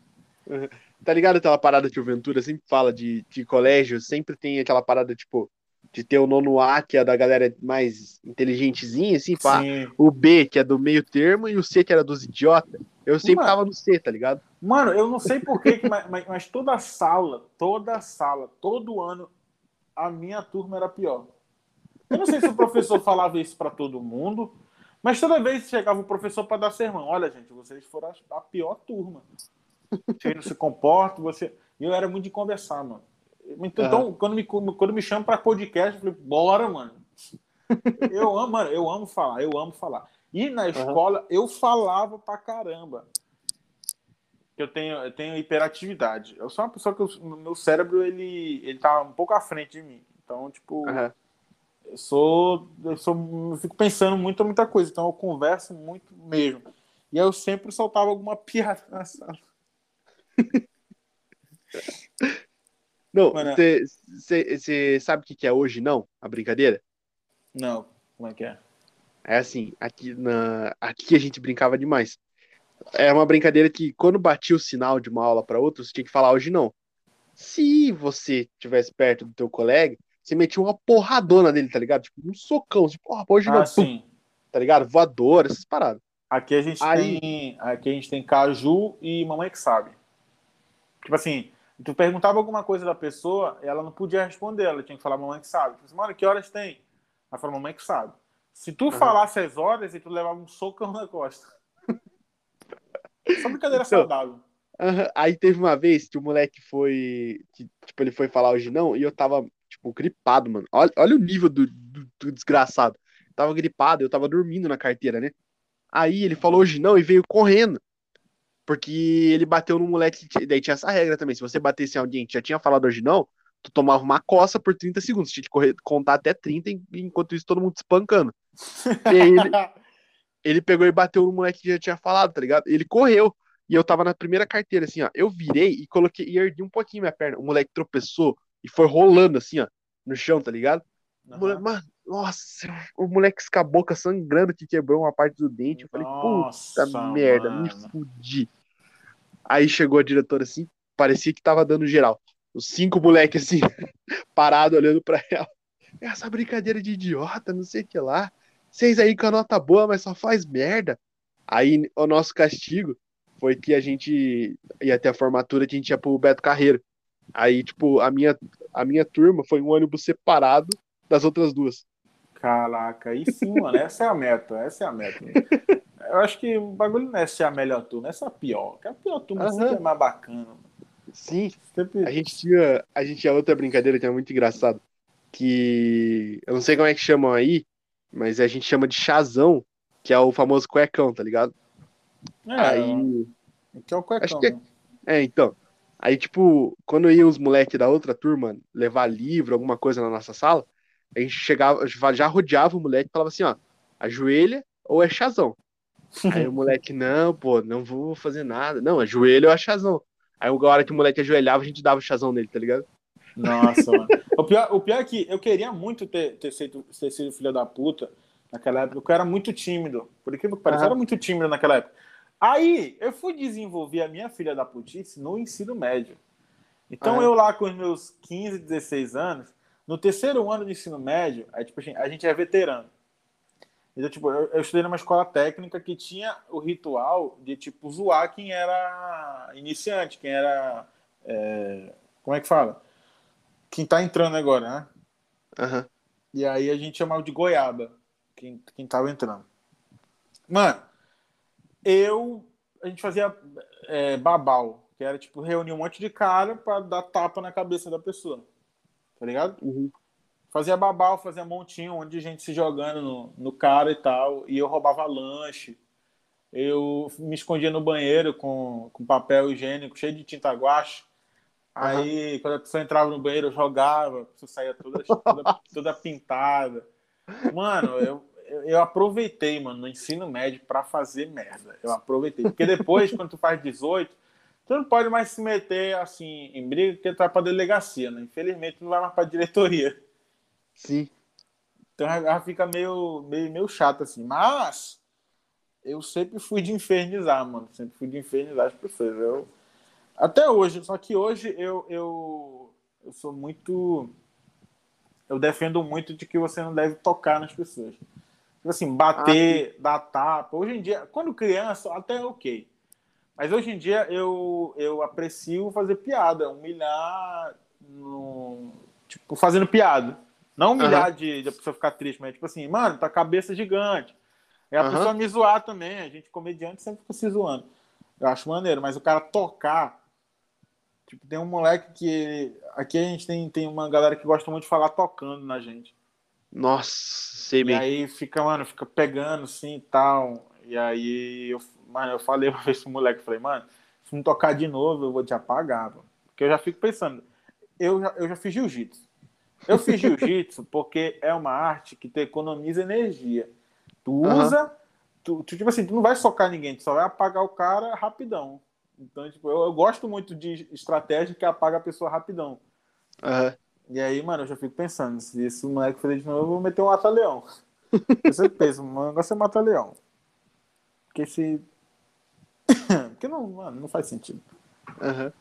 Uhum. Tá ligado aquela parada que o Ventura sempre fala de, de colégio? Sempre tem aquela parada, tipo, de ter o nono A, que é da galera mais inteligentezinha, assim, pá. O B, que é do meio termo, e o C, que era dos idiotas. Eu sempre mano, tava no C, tá ligado? Mano, eu não sei porquê, mas, mas toda sala, toda sala, todo ano, a minha turma era pior. Eu não sei se o professor falava isso para todo mundo, mas toda vez chegava o professor para dar sermão. Olha, gente, vocês foram a pior turma. Você não se comporta, você. E eu era muito de conversar, mano. Então, uhum. quando, me, quando me chamam para podcast, eu falei, bora, mano. Eu amo, mano, eu amo falar, eu amo falar. E na escola uhum. eu falava pra caramba. Eu tenho, eu tenho hiperatividade. Eu sou uma pessoa que o meu cérebro ele, ele tá um pouco à frente de mim. Então, tipo, uhum. eu sou, eu sou, eu fico pensando muito muita coisa. Então, eu converso muito mesmo. E eu sempre soltava alguma piada na sala. Não, você sabe o que é hoje, não? A brincadeira? Não, como é que é? É assim, aqui, na, aqui a gente brincava demais. É uma brincadeira que quando batia o sinal de uma aula para outra, você tinha que falar hoje não. Se você estivesse perto do teu colega, você metia uma porradona dele, tá ligado? Tipo, um socão, tipo, porra, hoje ah, não. Sim. Tá ligado? Voador, essas paradas. Aqui a gente Aí... tem. Aqui a gente tem caju e mamãe que sabe. Tipo assim, tu perguntava alguma coisa da pessoa, ela não podia responder, ela tinha que falar mamãe que sabe. Tipo assim, mano, que horas tem? Ela falou, mamãe que sabe. Se tu uhum. falasse as horas, e tu levava um socão na costa. Só brincadeira então, saudável. Uhum. Aí teve uma vez que o moleque foi. Que, tipo, ele foi falar hoje não, e eu tava, tipo, gripado, mano. Olha, olha o nível do, do, do desgraçado. Eu tava gripado, eu tava dormindo na carteira, né? Aí ele falou hoje não e veio correndo. Porque ele bateu no moleque. Daí tinha essa regra também. Se você batesse em alguém que já tinha falado hoje não, tu tomava uma coça por 30 segundos. Tinha que correr, contar até 30, enquanto isso todo mundo espancando. E aí ele, ele pegou e bateu no moleque que já tinha falado, tá ligado? Ele correu. E eu tava na primeira carteira, assim, ó. Eu virei e coloquei e ergui um pouquinho minha perna. O moleque tropeçou e foi rolando, assim, ó, no chão, tá ligado? Uhum. Moleque, mano, nossa, o moleque com a sangrando que quebrou uma parte do dente. Eu falei, puta nossa, merda, mano. me fudi. Aí chegou a diretora assim, parecia que tava dando geral. Os cinco moleques assim, parado olhando para ela. Essa brincadeira de idiota, não sei o que lá. Vocês aí com a nota boa, mas só faz merda. Aí o nosso castigo foi que a gente ia até a formatura que a gente ia pro Beto Carreiro. Aí, tipo, a minha, a minha turma foi um ônibus separado das outras duas. Caraca, aí sim, mano, essa é a meta, essa é a meta. Eu acho que o bagulho não é ser a melhor turma, essa é a pior. Que a pior turma uhum. sempre é mais bacana. Sim, sempre... a gente tinha a gente tinha outra brincadeira que é muito engraçado, que eu não sei como é que chamam aí, mas a gente chama de chazão, que é o famoso cuecão, tá ligado? É, aí que é o cuecão. Que é... Né? é, então. Aí, tipo, quando iam os moleques da outra turma levar livro, alguma coisa na nossa sala, a gente chegava, já rodeava o moleque e falava assim, ó, ajoelha ou é chazão. Aí o moleque, não, pô, não vou fazer nada. Não, ajoelha ou é chazão. Aí a hora que o moleque ajoelhava, a gente dava o chazão nele, tá ligado? Nossa, mano. O pior, o pior é que eu queria muito ter, ter, sido, ter sido filho da puta naquela época, porque eu era muito tímido. Por incrível que pareça, eu era muito tímido naquela época. Aí, eu fui desenvolver a minha filha da putice no ensino médio. Então, eu lá com os meus 15, 16 anos, no terceiro ano de ensino médio, aí, tipo, a gente é veterano. Então, tipo, eu, eu, estudei numa escola técnica que tinha o ritual de, tipo, zoar quem era iniciante, quem era. É, como é que fala? Quem tá entrando agora, né? Uhum. E aí a gente chamava de goiaba, quem, quem tava entrando. Mano, eu. A gente fazia é, babau, que era, tipo, reunir um monte de cara para dar tapa na cabeça da pessoa. Tá ligado? Uhum. Fazia babau, fazia montinho, onde gente se jogando no, no cara e tal. E eu roubava lanche. Eu me escondia no banheiro com, com papel higiênico cheio de tinta guache. Aí, uhum. quando a pessoa entrava no banheiro, eu jogava, a pessoa saía toda, toda, toda pintada. Mano, eu, eu aproveitei, mano, no ensino médio para fazer merda. Eu aproveitei. Porque depois, quando tu faz 18, não pode mais se meter assim em briga porque tu vai pra delegacia, né? Infelizmente, não vai mais pra diretoria. Sim. Então já fica meio, meio, meio chato assim. Mas eu sempre fui de infernizar, mano. Sempre fui de infernizar as pessoas. Eu, até hoje, só que hoje eu, eu, eu sou muito. Eu defendo muito de que você não deve tocar nas pessoas. Tipo assim, bater, ah, dar tapa. Hoje em dia, quando criança, até é ok. Mas hoje em dia eu, eu aprecio fazer piada, humilhar, no, tipo, fazendo piada. Não humilhar uhum. de, de a pessoa ficar triste, mas tipo assim, mano, tá cabeça gigante. É a uhum. pessoa me zoar também. A gente, comediante, sempre fica se zoando. Eu acho maneiro, mas o cara tocar. Tipo, tem um moleque que. Aqui a gente tem, tem uma galera que gosta muito de falar tocando na gente. Nossa, sei bem. E aí fica, mano, fica pegando assim e tal. E aí eu, mano, eu falei uma vez pro moleque, falei, mano, se não tocar de novo, eu vou te apagar, mano. Porque eu já fico pensando, eu já, eu já fiz jiu-jitsu. Eu fiz jiu-jitsu porque é uma arte que te economiza energia. Tu usa, uhum. tu, tu, tipo assim, tu não vai socar ninguém, tu só vai apagar o cara rapidão. Então, tipo, eu, eu gosto muito de estratégia que apaga a pessoa rapidão. Uhum. E aí, mano, eu já fico pensando, se esse moleque fazer de novo, eu vou meter um mata-leão. Você pensa, o negócio é mata-leão. Porque se. Porque não, mano, não faz sentido. Uhum.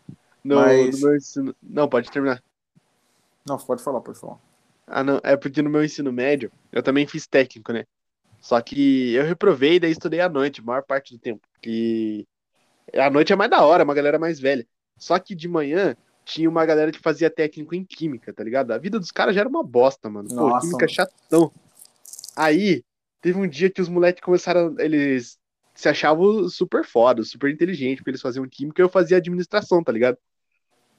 No, Mas... no meu ensino... Não, pode terminar. Não, pode falar, pode falar. Ah, não. É porque no meu ensino médio, eu também fiz técnico, né? Só que eu reprovei e daí estudei à noite, a maior parte do tempo. Porque a noite é mais da hora, uma galera mais velha. Só que de manhã tinha uma galera que fazia técnico em química, tá ligado? A vida dos caras já era uma bosta, mano. Pô, Nossa, química mano. chatão. Aí, teve um dia que os moleques começaram. Eles se achavam super foda, super inteligente, porque eles faziam química e eu fazia administração, tá ligado?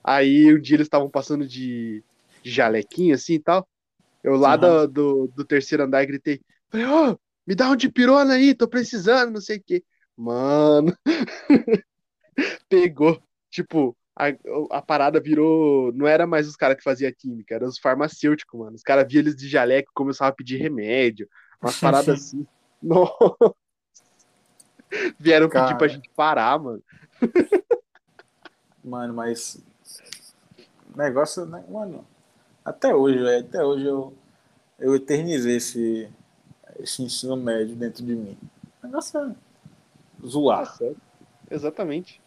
Aí um dia eles estavam passando de, de jalequinho assim e tal. Eu lá uhum. do, do, do, terceiro andar gritei, falei, ô, oh, me dá um de pirona aí, tô precisando, não sei o quê. Mano, pegou. Tipo, a, a parada virou. Não era mais os caras que faziam química, eram os farmacêuticos, mano. Os caram via eles de jaleco e começavam a pedir remédio, umas paradas assim. Nossa. Vieram Cara... pedir pra gente parar, mano. Mano, mas. Negócio, né? Mano, até hoje, velho. Até hoje eu, eu eternizei esse, esse ensino médio dentro de mim. O negócio é zoar. É Exatamente.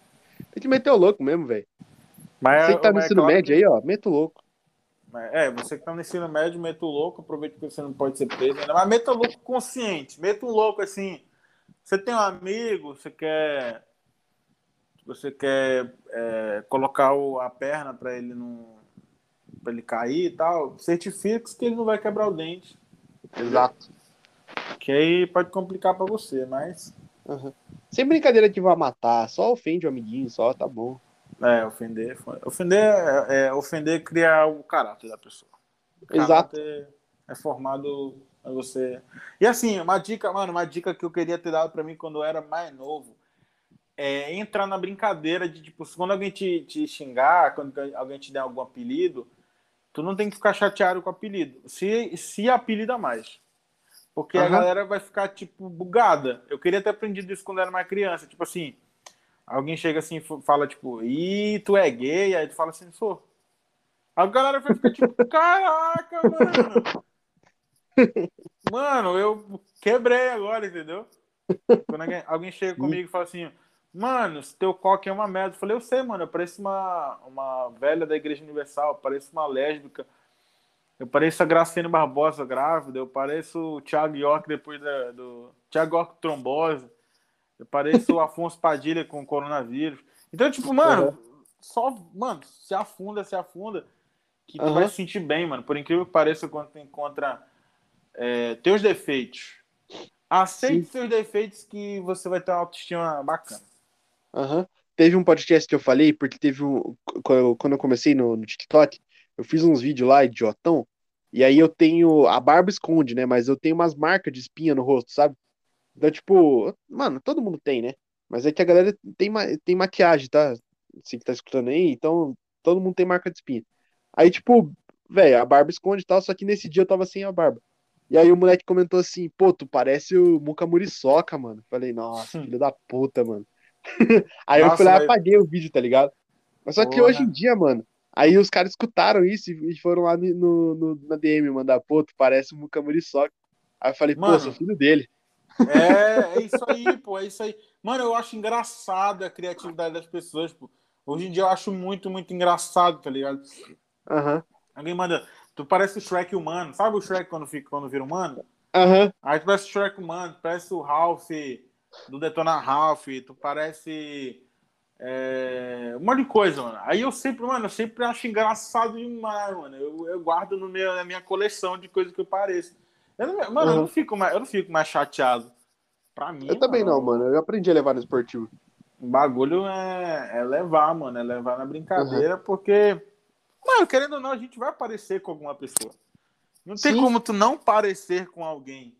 Tem que meter o louco mesmo, velho. Você que tá no ensino médio que... aí, ó, meta o louco. É, você que tá no ensino médio, meta o louco, aproveita que você não pode ser preso, né? mas meta o louco consciente, meta um louco assim, você tem um amigo, você quer. Você quer é, colocar o, a perna para ele não. para ele cair e tal, certifica que ele não vai quebrar o dente. Exato. Que aí pode complicar para você, mas. Uhum. Sem brincadeira de vai matar, só ofende o amiguinho, só tá bom. É, ofender. Ofender é, é ofender criar o caráter da pessoa. O Exato. É formado você. E assim, uma dica, mano, uma dica que eu queria ter dado para mim quando eu era mais novo é entrar na brincadeira de, tipo, quando alguém te, te xingar, quando alguém te der algum apelido, tu não tem que ficar chateado com o apelido. Se, se apelida mais. Porque uhum. a galera vai ficar, tipo, bugada. Eu queria ter aprendido isso quando eu era mais criança. Tipo assim, alguém chega assim e fala, tipo, ih, tu é gay? Aí tu fala assim, sou. A galera vai ficar tipo, caraca, mano. Mano, eu quebrei agora, entendeu? Quando alguém, alguém chega comigo e fala assim, mano, se teu coque é uma merda. Eu falei, eu sei, mano, eu pareço uma, uma velha da Igreja Universal, eu pareço uma lésbica, eu pareço a Graciane Barbosa grávida, eu pareço o Thiago York depois da, do. Thiago York trombose, eu pareço o Afonso Padilha com coronavírus. Então, tipo, mano, uhum. só, mano, se afunda, se afunda, que tu uhum. vai se sentir bem, mano. Por incrível que pareça, quando tu encontra é, teus defeitos. Aceite Sim. seus defeitos que você vai ter uma autoestima bacana. Uhum. Teve um podcast que eu falei, porque teve um. Quando eu comecei no, no TikTok, eu fiz uns vídeos lá, idiotão, e aí eu tenho. A barba esconde, né? Mas eu tenho umas marcas de espinha no rosto, sabe? Então, tipo, mano, todo mundo tem, né? Mas é que a galera tem, tem maquiagem, tá? Você que tá escutando aí, então todo mundo tem marca de espinha. Aí, tipo, velho, a barba esconde e tal, só que nesse dia eu tava sem a barba. E aí o moleque comentou assim, pô, tu parece o Muka Muriçoca, mano. Falei, nossa, filho da puta, mano. aí nossa, eu lá e apaguei o vídeo, tá ligado? Mas só Porra. que hoje em dia, mano, aí os caras escutaram isso e foram lá no, no na DM mandar, pô, tu parece o Muka Muriçoca. Aí eu falei, mano, pô, sou filho dele. É, é isso aí, pô, é isso aí. Mano, eu acho engraçado a criatividade das pessoas, pô. Hoje em dia eu acho muito, muito engraçado, tá ligado? Uhum. Alguém manda, tu parece o Shrek humano. Sabe o Shrek quando, fica, quando vira humano? Uhum. Aí tu parece o Shrek humano, parece o Ralph do Detona Ralph, tu parece é, um monte de coisa, mano. Aí eu sempre, mano, eu sempre acho engraçado demais, mano. Eu, eu guardo no meu, na minha coleção de coisas que eu pareço. Eu não, mano, uhum. eu, não fico mais, eu não fico mais chateado. Pra mim. Eu também não, mano. Eu aprendi a levar no esportivo. O bagulho é, é levar, mano. É levar na brincadeira, uhum. porque, mano, querendo ou não, a gente vai aparecer com alguma pessoa. Não tem Sim. como tu não parecer com alguém.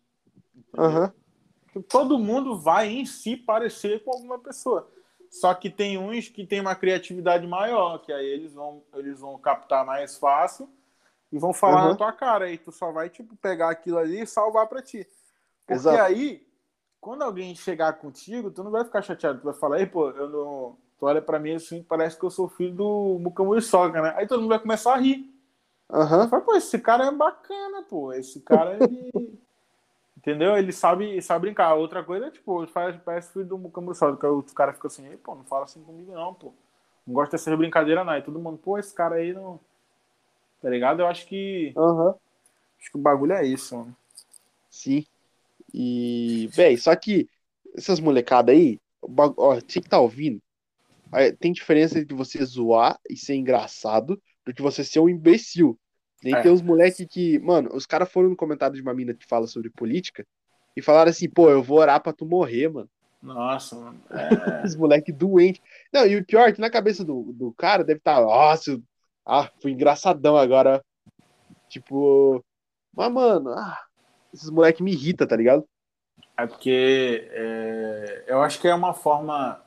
Uhum. Todo mundo vai em si parecer com alguma pessoa. Só que tem uns que tem uma criatividade maior, que aí eles vão, eles vão captar mais fácil e vão falar uhum. na tua cara. Aí tu só vai, tipo, pegar aquilo ali e salvar pra ti. Porque Exato. aí quando alguém chegar contigo, tu não vai ficar chateado, tu vai falar, ei, pô, eu não. Tu olha pra mim assim, parece que eu sou filho do Mucamu Soca, né? Aí todo mundo vai começar a rir. Uhum. Fala, pô, esse cara é bacana, pô. Esse cara, ele. Entendeu? Ele sabe, sabe brincar. Outra coisa é, tipo, faz, parece filho do Mucamu Soca, que os caras ficam assim, ei, pô, não fala assim comigo, não, pô. Não gosta dessas brincadeiras, não. E todo mundo, pô, esse cara aí não. Tá ligado? Eu acho que. Uhum. Acho que o bagulho é isso, mano. Sim. E, véi, só que essas molecadas aí, ó, você que tá ouvindo, tem diferença entre você zoar e ser engraçado do que você ser um imbecil. Nem é. tem uns moleques que, mano, os caras foram no comentário de uma mina que fala sobre política e falaram assim, pô, eu vou orar pra tu morrer, mano. Nossa, mano. É... Os moleque doente. Não, e o pior é que na cabeça do, do cara deve estar, tá, nossa, ah, fui engraçadão agora. Tipo, mas, mano, ah, esses moleques me irritam, tá ligado? É porque é, eu acho que é uma forma.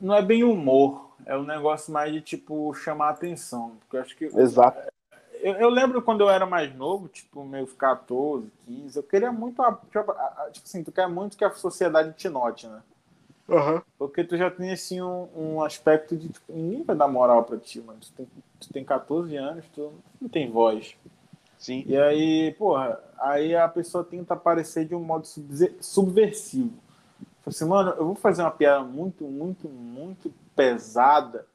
Não é bem humor, é um negócio mais de tipo chamar atenção. Porque eu acho que. Exato. Eu, eu, lembro quando eu era mais novo, tipo, meus 14, 15, eu queria muito. Tipo, tipo assim, tu quer muito que a sociedade te note, né? Uhum. Porque tu já tem assim um, um aspecto de tipo, ninguém vai dar moral pra ti, mano. Tu tem, tu tem 14 anos, tu não tem voz. Sim. E aí, porra, aí a pessoa tenta aparecer de um modo subversivo. Fala assim, mano, eu vou fazer uma piada muito, muito, muito pesada,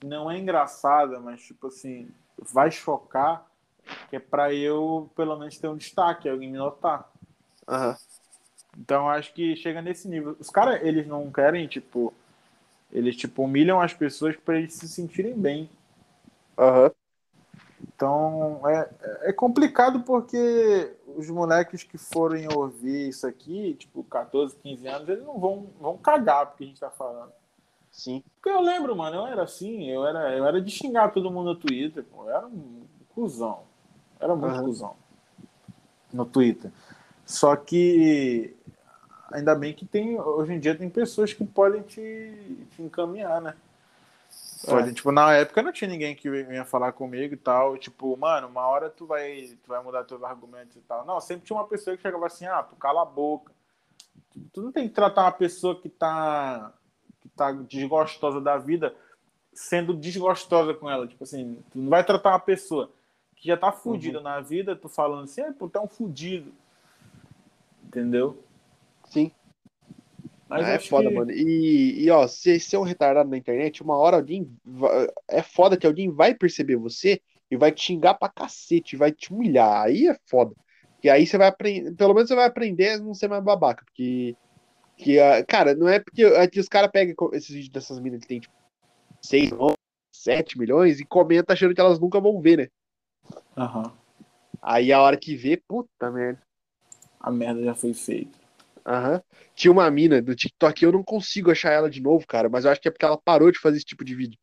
que não é engraçada, mas tipo assim, vai chocar, que é pra eu, pelo menos, ter um destaque, alguém me notar. Uhum. Então acho que chega nesse nível. Os caras, eles não querem, tipo, eles tipo humilham as pessoas para eles se sentirem bem. Aham. Uhum. Então é, é complicado porque os moleques que forem ouvir isso aqui, tipo 14, 15 anos, eles não vão, vão cagar porque a gente tá falando. Sim. Porque eu lembro, mano, eu era assim, eu era, eu era de xingar todo mundo no Twitter, pô, eu era um cuzão. Era muito uhum. cuzão no Twitter. Só que ainda bem que tem, hoje em dia tem pessoas que podem te, te encaminhar, né? Pode, é. tipo, na época não tinha ninguém que vinha falar comigo e tal. Tipo, mano, uma hora tu vai, tu vai mudar teus argumentos e tal. Não, sempre tinha uma pessoa que chegava assim, ah, tu cala a boca. Tipo, tu não tem que tratar uma pessoa que tá, que tá desgostosa da vida sendo desgostosa com ela. Tipo assim, tu não vai tratar uma pessoa que já tá fudida uhum. na vida, tu falando assim, ah, pô, tu é um fudido. Entendeu? Sim. Mas é foda, que... mano. E, e ó, se você é um retardado na internet, uma hora alguém. É foda que alguém vai perceber você e vai te xingar pra cacete, vai te humilhar. Aí é foda. E aí você vai aprender. Pelo menos você vai aprender a não ser mais babaca. Porque. Que, cara, não é porque é que os caras pegam esses vídeos dessas minas que tem tipo 6, 7 milhões e comenta achando que elas nunca vão ver, né? Aham. Uhum. Aí a hora que vê, puta merda. A merda já foi feita. Aham. Uhum. Tinha uma mina do TikTok, eu não consigo achar ela de novo, cara, mas eu acho que é porque ela parou de fazer esse tipo de vídeo.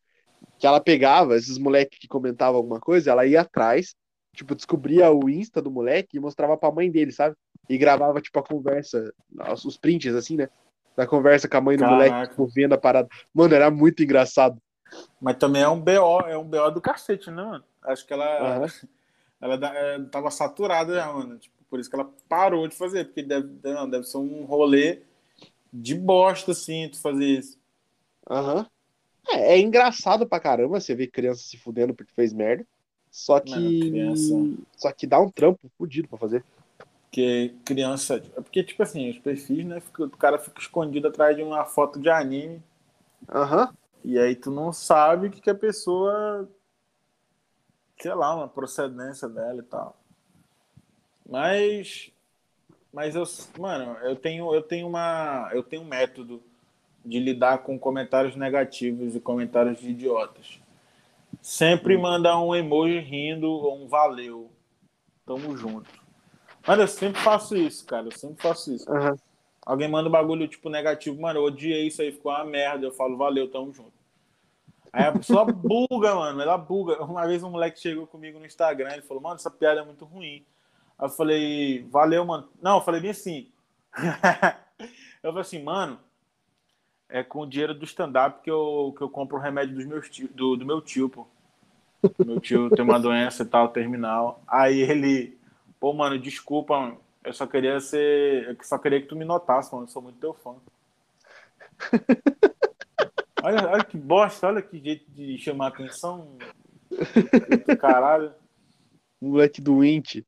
Que ela pegava esses moleques que comentavam alguma coisa, ela ia atrás, tipo, descobria o Insta do moleque e mostrava pra mãe dele, sabe? E gravava, tipo, a conversa, os prints, assim, né? Da conversa com a mãe do Caraca. moleque, tipo, vendo a parada. Mano, era muito engraçado. Mas também é um BO, é um BO do cacete, né, mano? Acho que ela. Uhum. ela é, tava saturada já, mano. Tipo, por isso que ela parou de fazer, porque deve, não, deve ser um rolê de bosta, assim, tu fazer isso. Aham. Uhum. É, é, engraçado pra caramba você ver criança se fudendo porque fez merda. Só que. Mano, criança... Só que dá um trampo fudido pra fazer. Porque criança. É porque, tipo assim, os perfis, né? o cara fica escondido atrás de uma foto de anime. Aham. Uhum. E aí tu não sabe o que, que a pessoa. Sei lá, uma procedência dela e tal. Mas. Mas eu. Mano, eu tenho, eu tenho uma. Eu tenho um método de lidar com comentários negativos e comentários de idiotas. Sempre hum. manda um emoji rindo ou um valeu. Tamo junto. Mano, eu sempre faço isso, cara. Eu sempre faço isso. Uhum. Alguém manda um bagulho tipo negativo, mano, eu odiei isso aí, ficou uma merda. Eu falo, valeu, tamo junto. Aí a pessoa buga, mano. Ela buga. Uma vez um moleque chegou comigo no Instagram, ele falou, mano, essa piada é muito ruim. Aí eu falei, valeu, mano. Não, eu falei bem assim. eu falei assim, mano, é com o dinheiro do stand-up que eu, que eu compro o remédio dos meus tio, do, do meu tio, pô. Meu tio tem uma doença e tal, terminal. Aí ele, pô, mano, desculpa. Eu só queria ser. Eu só queria que tu me notasse, mano. Eu sou muito teu fã. olha, olha que bosta, olha que jeito de chamar atenção. Caralho. Moleque doente.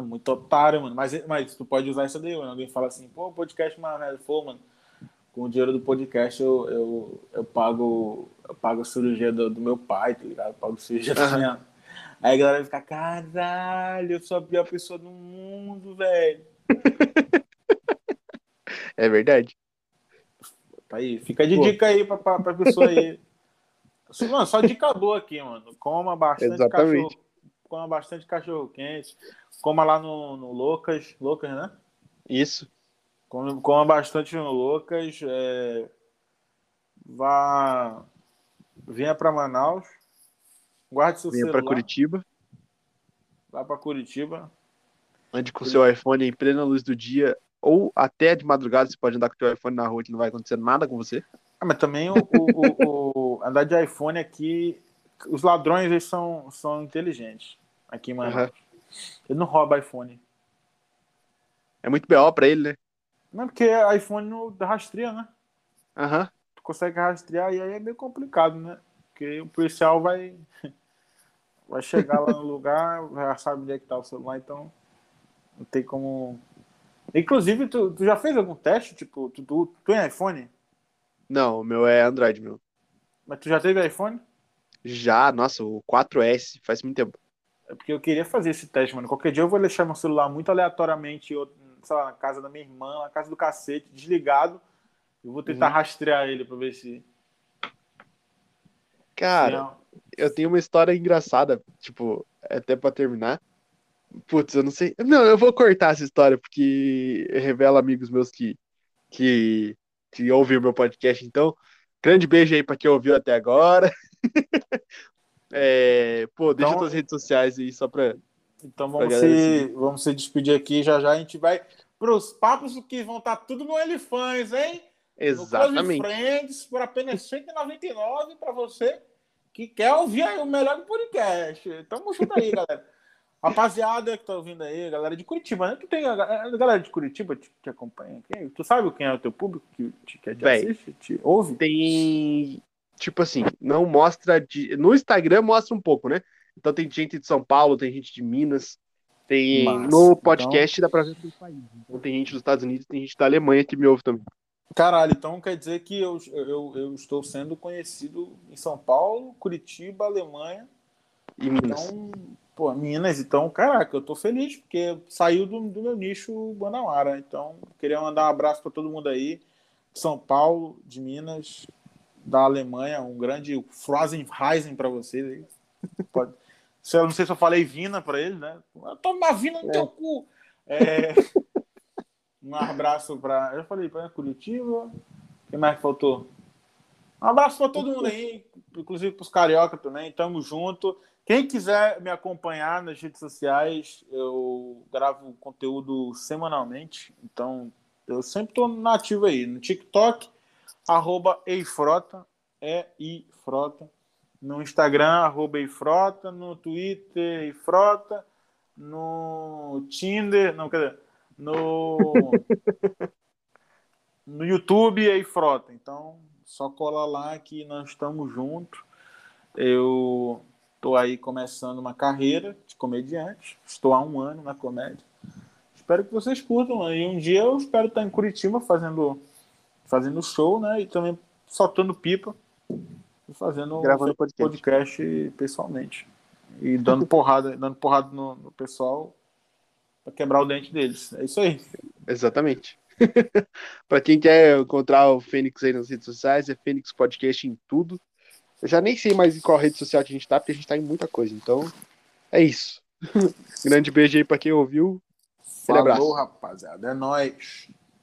É muito otário, mano. Mas, mas tu pode usar isso daí, mano. Alguém fala assim, pô, podcast. Pô, mano com o dinheiro do podcast eu, eu, eu pago eu pago a cirurgia do, do meu pai, tá ligado? Eu pago a cirurgia da minha. Aí a galera fica, caralho, eu sou a pior pessoa do mundo, velho. É verdade. Tá aí, fica de Pô. dica aí pra, pra, pra pessoa aí. Mano, só dica boa aqui, mano. Coma bastante Exatamente. cachorro. Coma bastante cachorro quente. Coma lá no, no Loucas. Loucas, né? Isso. Coma, coma bastante no Lucas. É, vá. Venha para Manaus. Guarde seu Venha celular. para Curitiba. Vá para Curitiba. Ande com o seu iPhone em plena luz do dia ou até de madrugada você pode andar com o seu iPhone na rua que não vai acontecer nada com você. Ah, mas também o, o, o, andar de iPhone aqui, os ladrões eles são, são inteligentes aqui Manaus. Uhum. Ele não rouba iPhone. É muito BO para ele, né? Não, porque iPhone não rastreia, né? Aham. Uhum. Tu consegue rastrear e aí é meio complicado, né? Porque o policial vai vai chegar lá no lugar, já sabe onde é que tá o celular, então não tem como. Inclusive, tu, tu já fez algum teste? Tipo, tu, tu, tu é iPhone? Não, o meu é Android, meu. Mas tu já teve iPhone? Já, nossa, o 4S, faz muito tempo. É porque eu queria fazer esse teste, mano. Qualquer dia eu vou deixar meu celular muito aleatoriamente sei lá, na casa da minha irmã, na casa do cacete, desligado. Eu vou tentar uhum. rastrear ele pra ver se. Cara, eu tenho uma história engraçada, tipo, até pra terminar. Putz, eu não sei. Não, eu vou cortar essa história, porque revela amigos meus que, que, que ouvem o meu podcast. Então, grande beijo aí pra quem ouviu até agora. é, pô, deixa então, suas redes sociais aí só pra. Então vamos se, vamos se despedir aqui. Já já a gente vai para os papos que vão estar tá tudo no Elefãs, hein? Exatamente. No Friends, por apenas R$ 199 para você que quer ouvir aí o melhor podcast. Tamo junto aí, galera. Rapaziada que tá ouvindo aí, galera de Curitiba, né? Tu tem a, galera de Curitiba te, te acompanha aqui? Tu sabe quem é o teu público que te, que te assiste, te ouve? Tem, tipo assim, não mostra de... No Instagram mostra um pouco, né? Então tem gente de São Paulo, tem gente de Minas, tem Massa. no podcast então... dá pra ver dos países. Então tem gente dos Estados Unidos, tem gente da Alemanha que me ouve também. Caralho, então quer dizer que eu, eu, eu estou sendo conhecido em São Paulo, Curitiba, Alemanha. E Minas. Então, pô, Minas, então, caraca, eu tô feliz, porque saiu do, do meu nicho Guanabara. Então, queria mandar um abraço para todo mundo aí. São Paulo, de Minas, da Alemanha, um grande Frozen Rising para vocês aí. Pode. Eu não sei se eu falei Vina para ele, né? Toma Vina no é. teu cu. É... um abraço para. Eu falei para Curitiba. Quem mais que faltou? Um abraço para todo mundo aí, inclusive para os carioca também. Tamo junto. Quem quiser me acompanhar nas redes sociais, eu gravo conteúdo semanalmente. Então, eu sempre estou nativo aí. No TikTok, arroba eifrota, E-I-Frota no Instagram, arroba Ifrota, no Twitter, Ifrota, no Tinder, não, quer dizer, no, no YouTube e aí frota. Então, só cola lá que nós estamos juntos. Eu estou aí começando uma carreira de comediante. Estou há um ano na comédia. Espero que vocês curtam. E um dia eu espero estar em Curitiba fazendo, fazendo show, né? E também soltando pipa e fazendo Gravando podcast. podcast pessoalmente. E dando porrada, dando porrada no, no pessoal para quebrar o dente deles. É isso aí. Exatamente. para quem quer encontrar o Fênix aí nas redes sociais, é Fênix Podcast em tudo. Eu já nem sei mais em qual rede social que a gente tá, porque a gente tá em muita coisa. Então, é isso. Grande beijo aí pra quem ouviu. Falou, rapaziada. É nóis.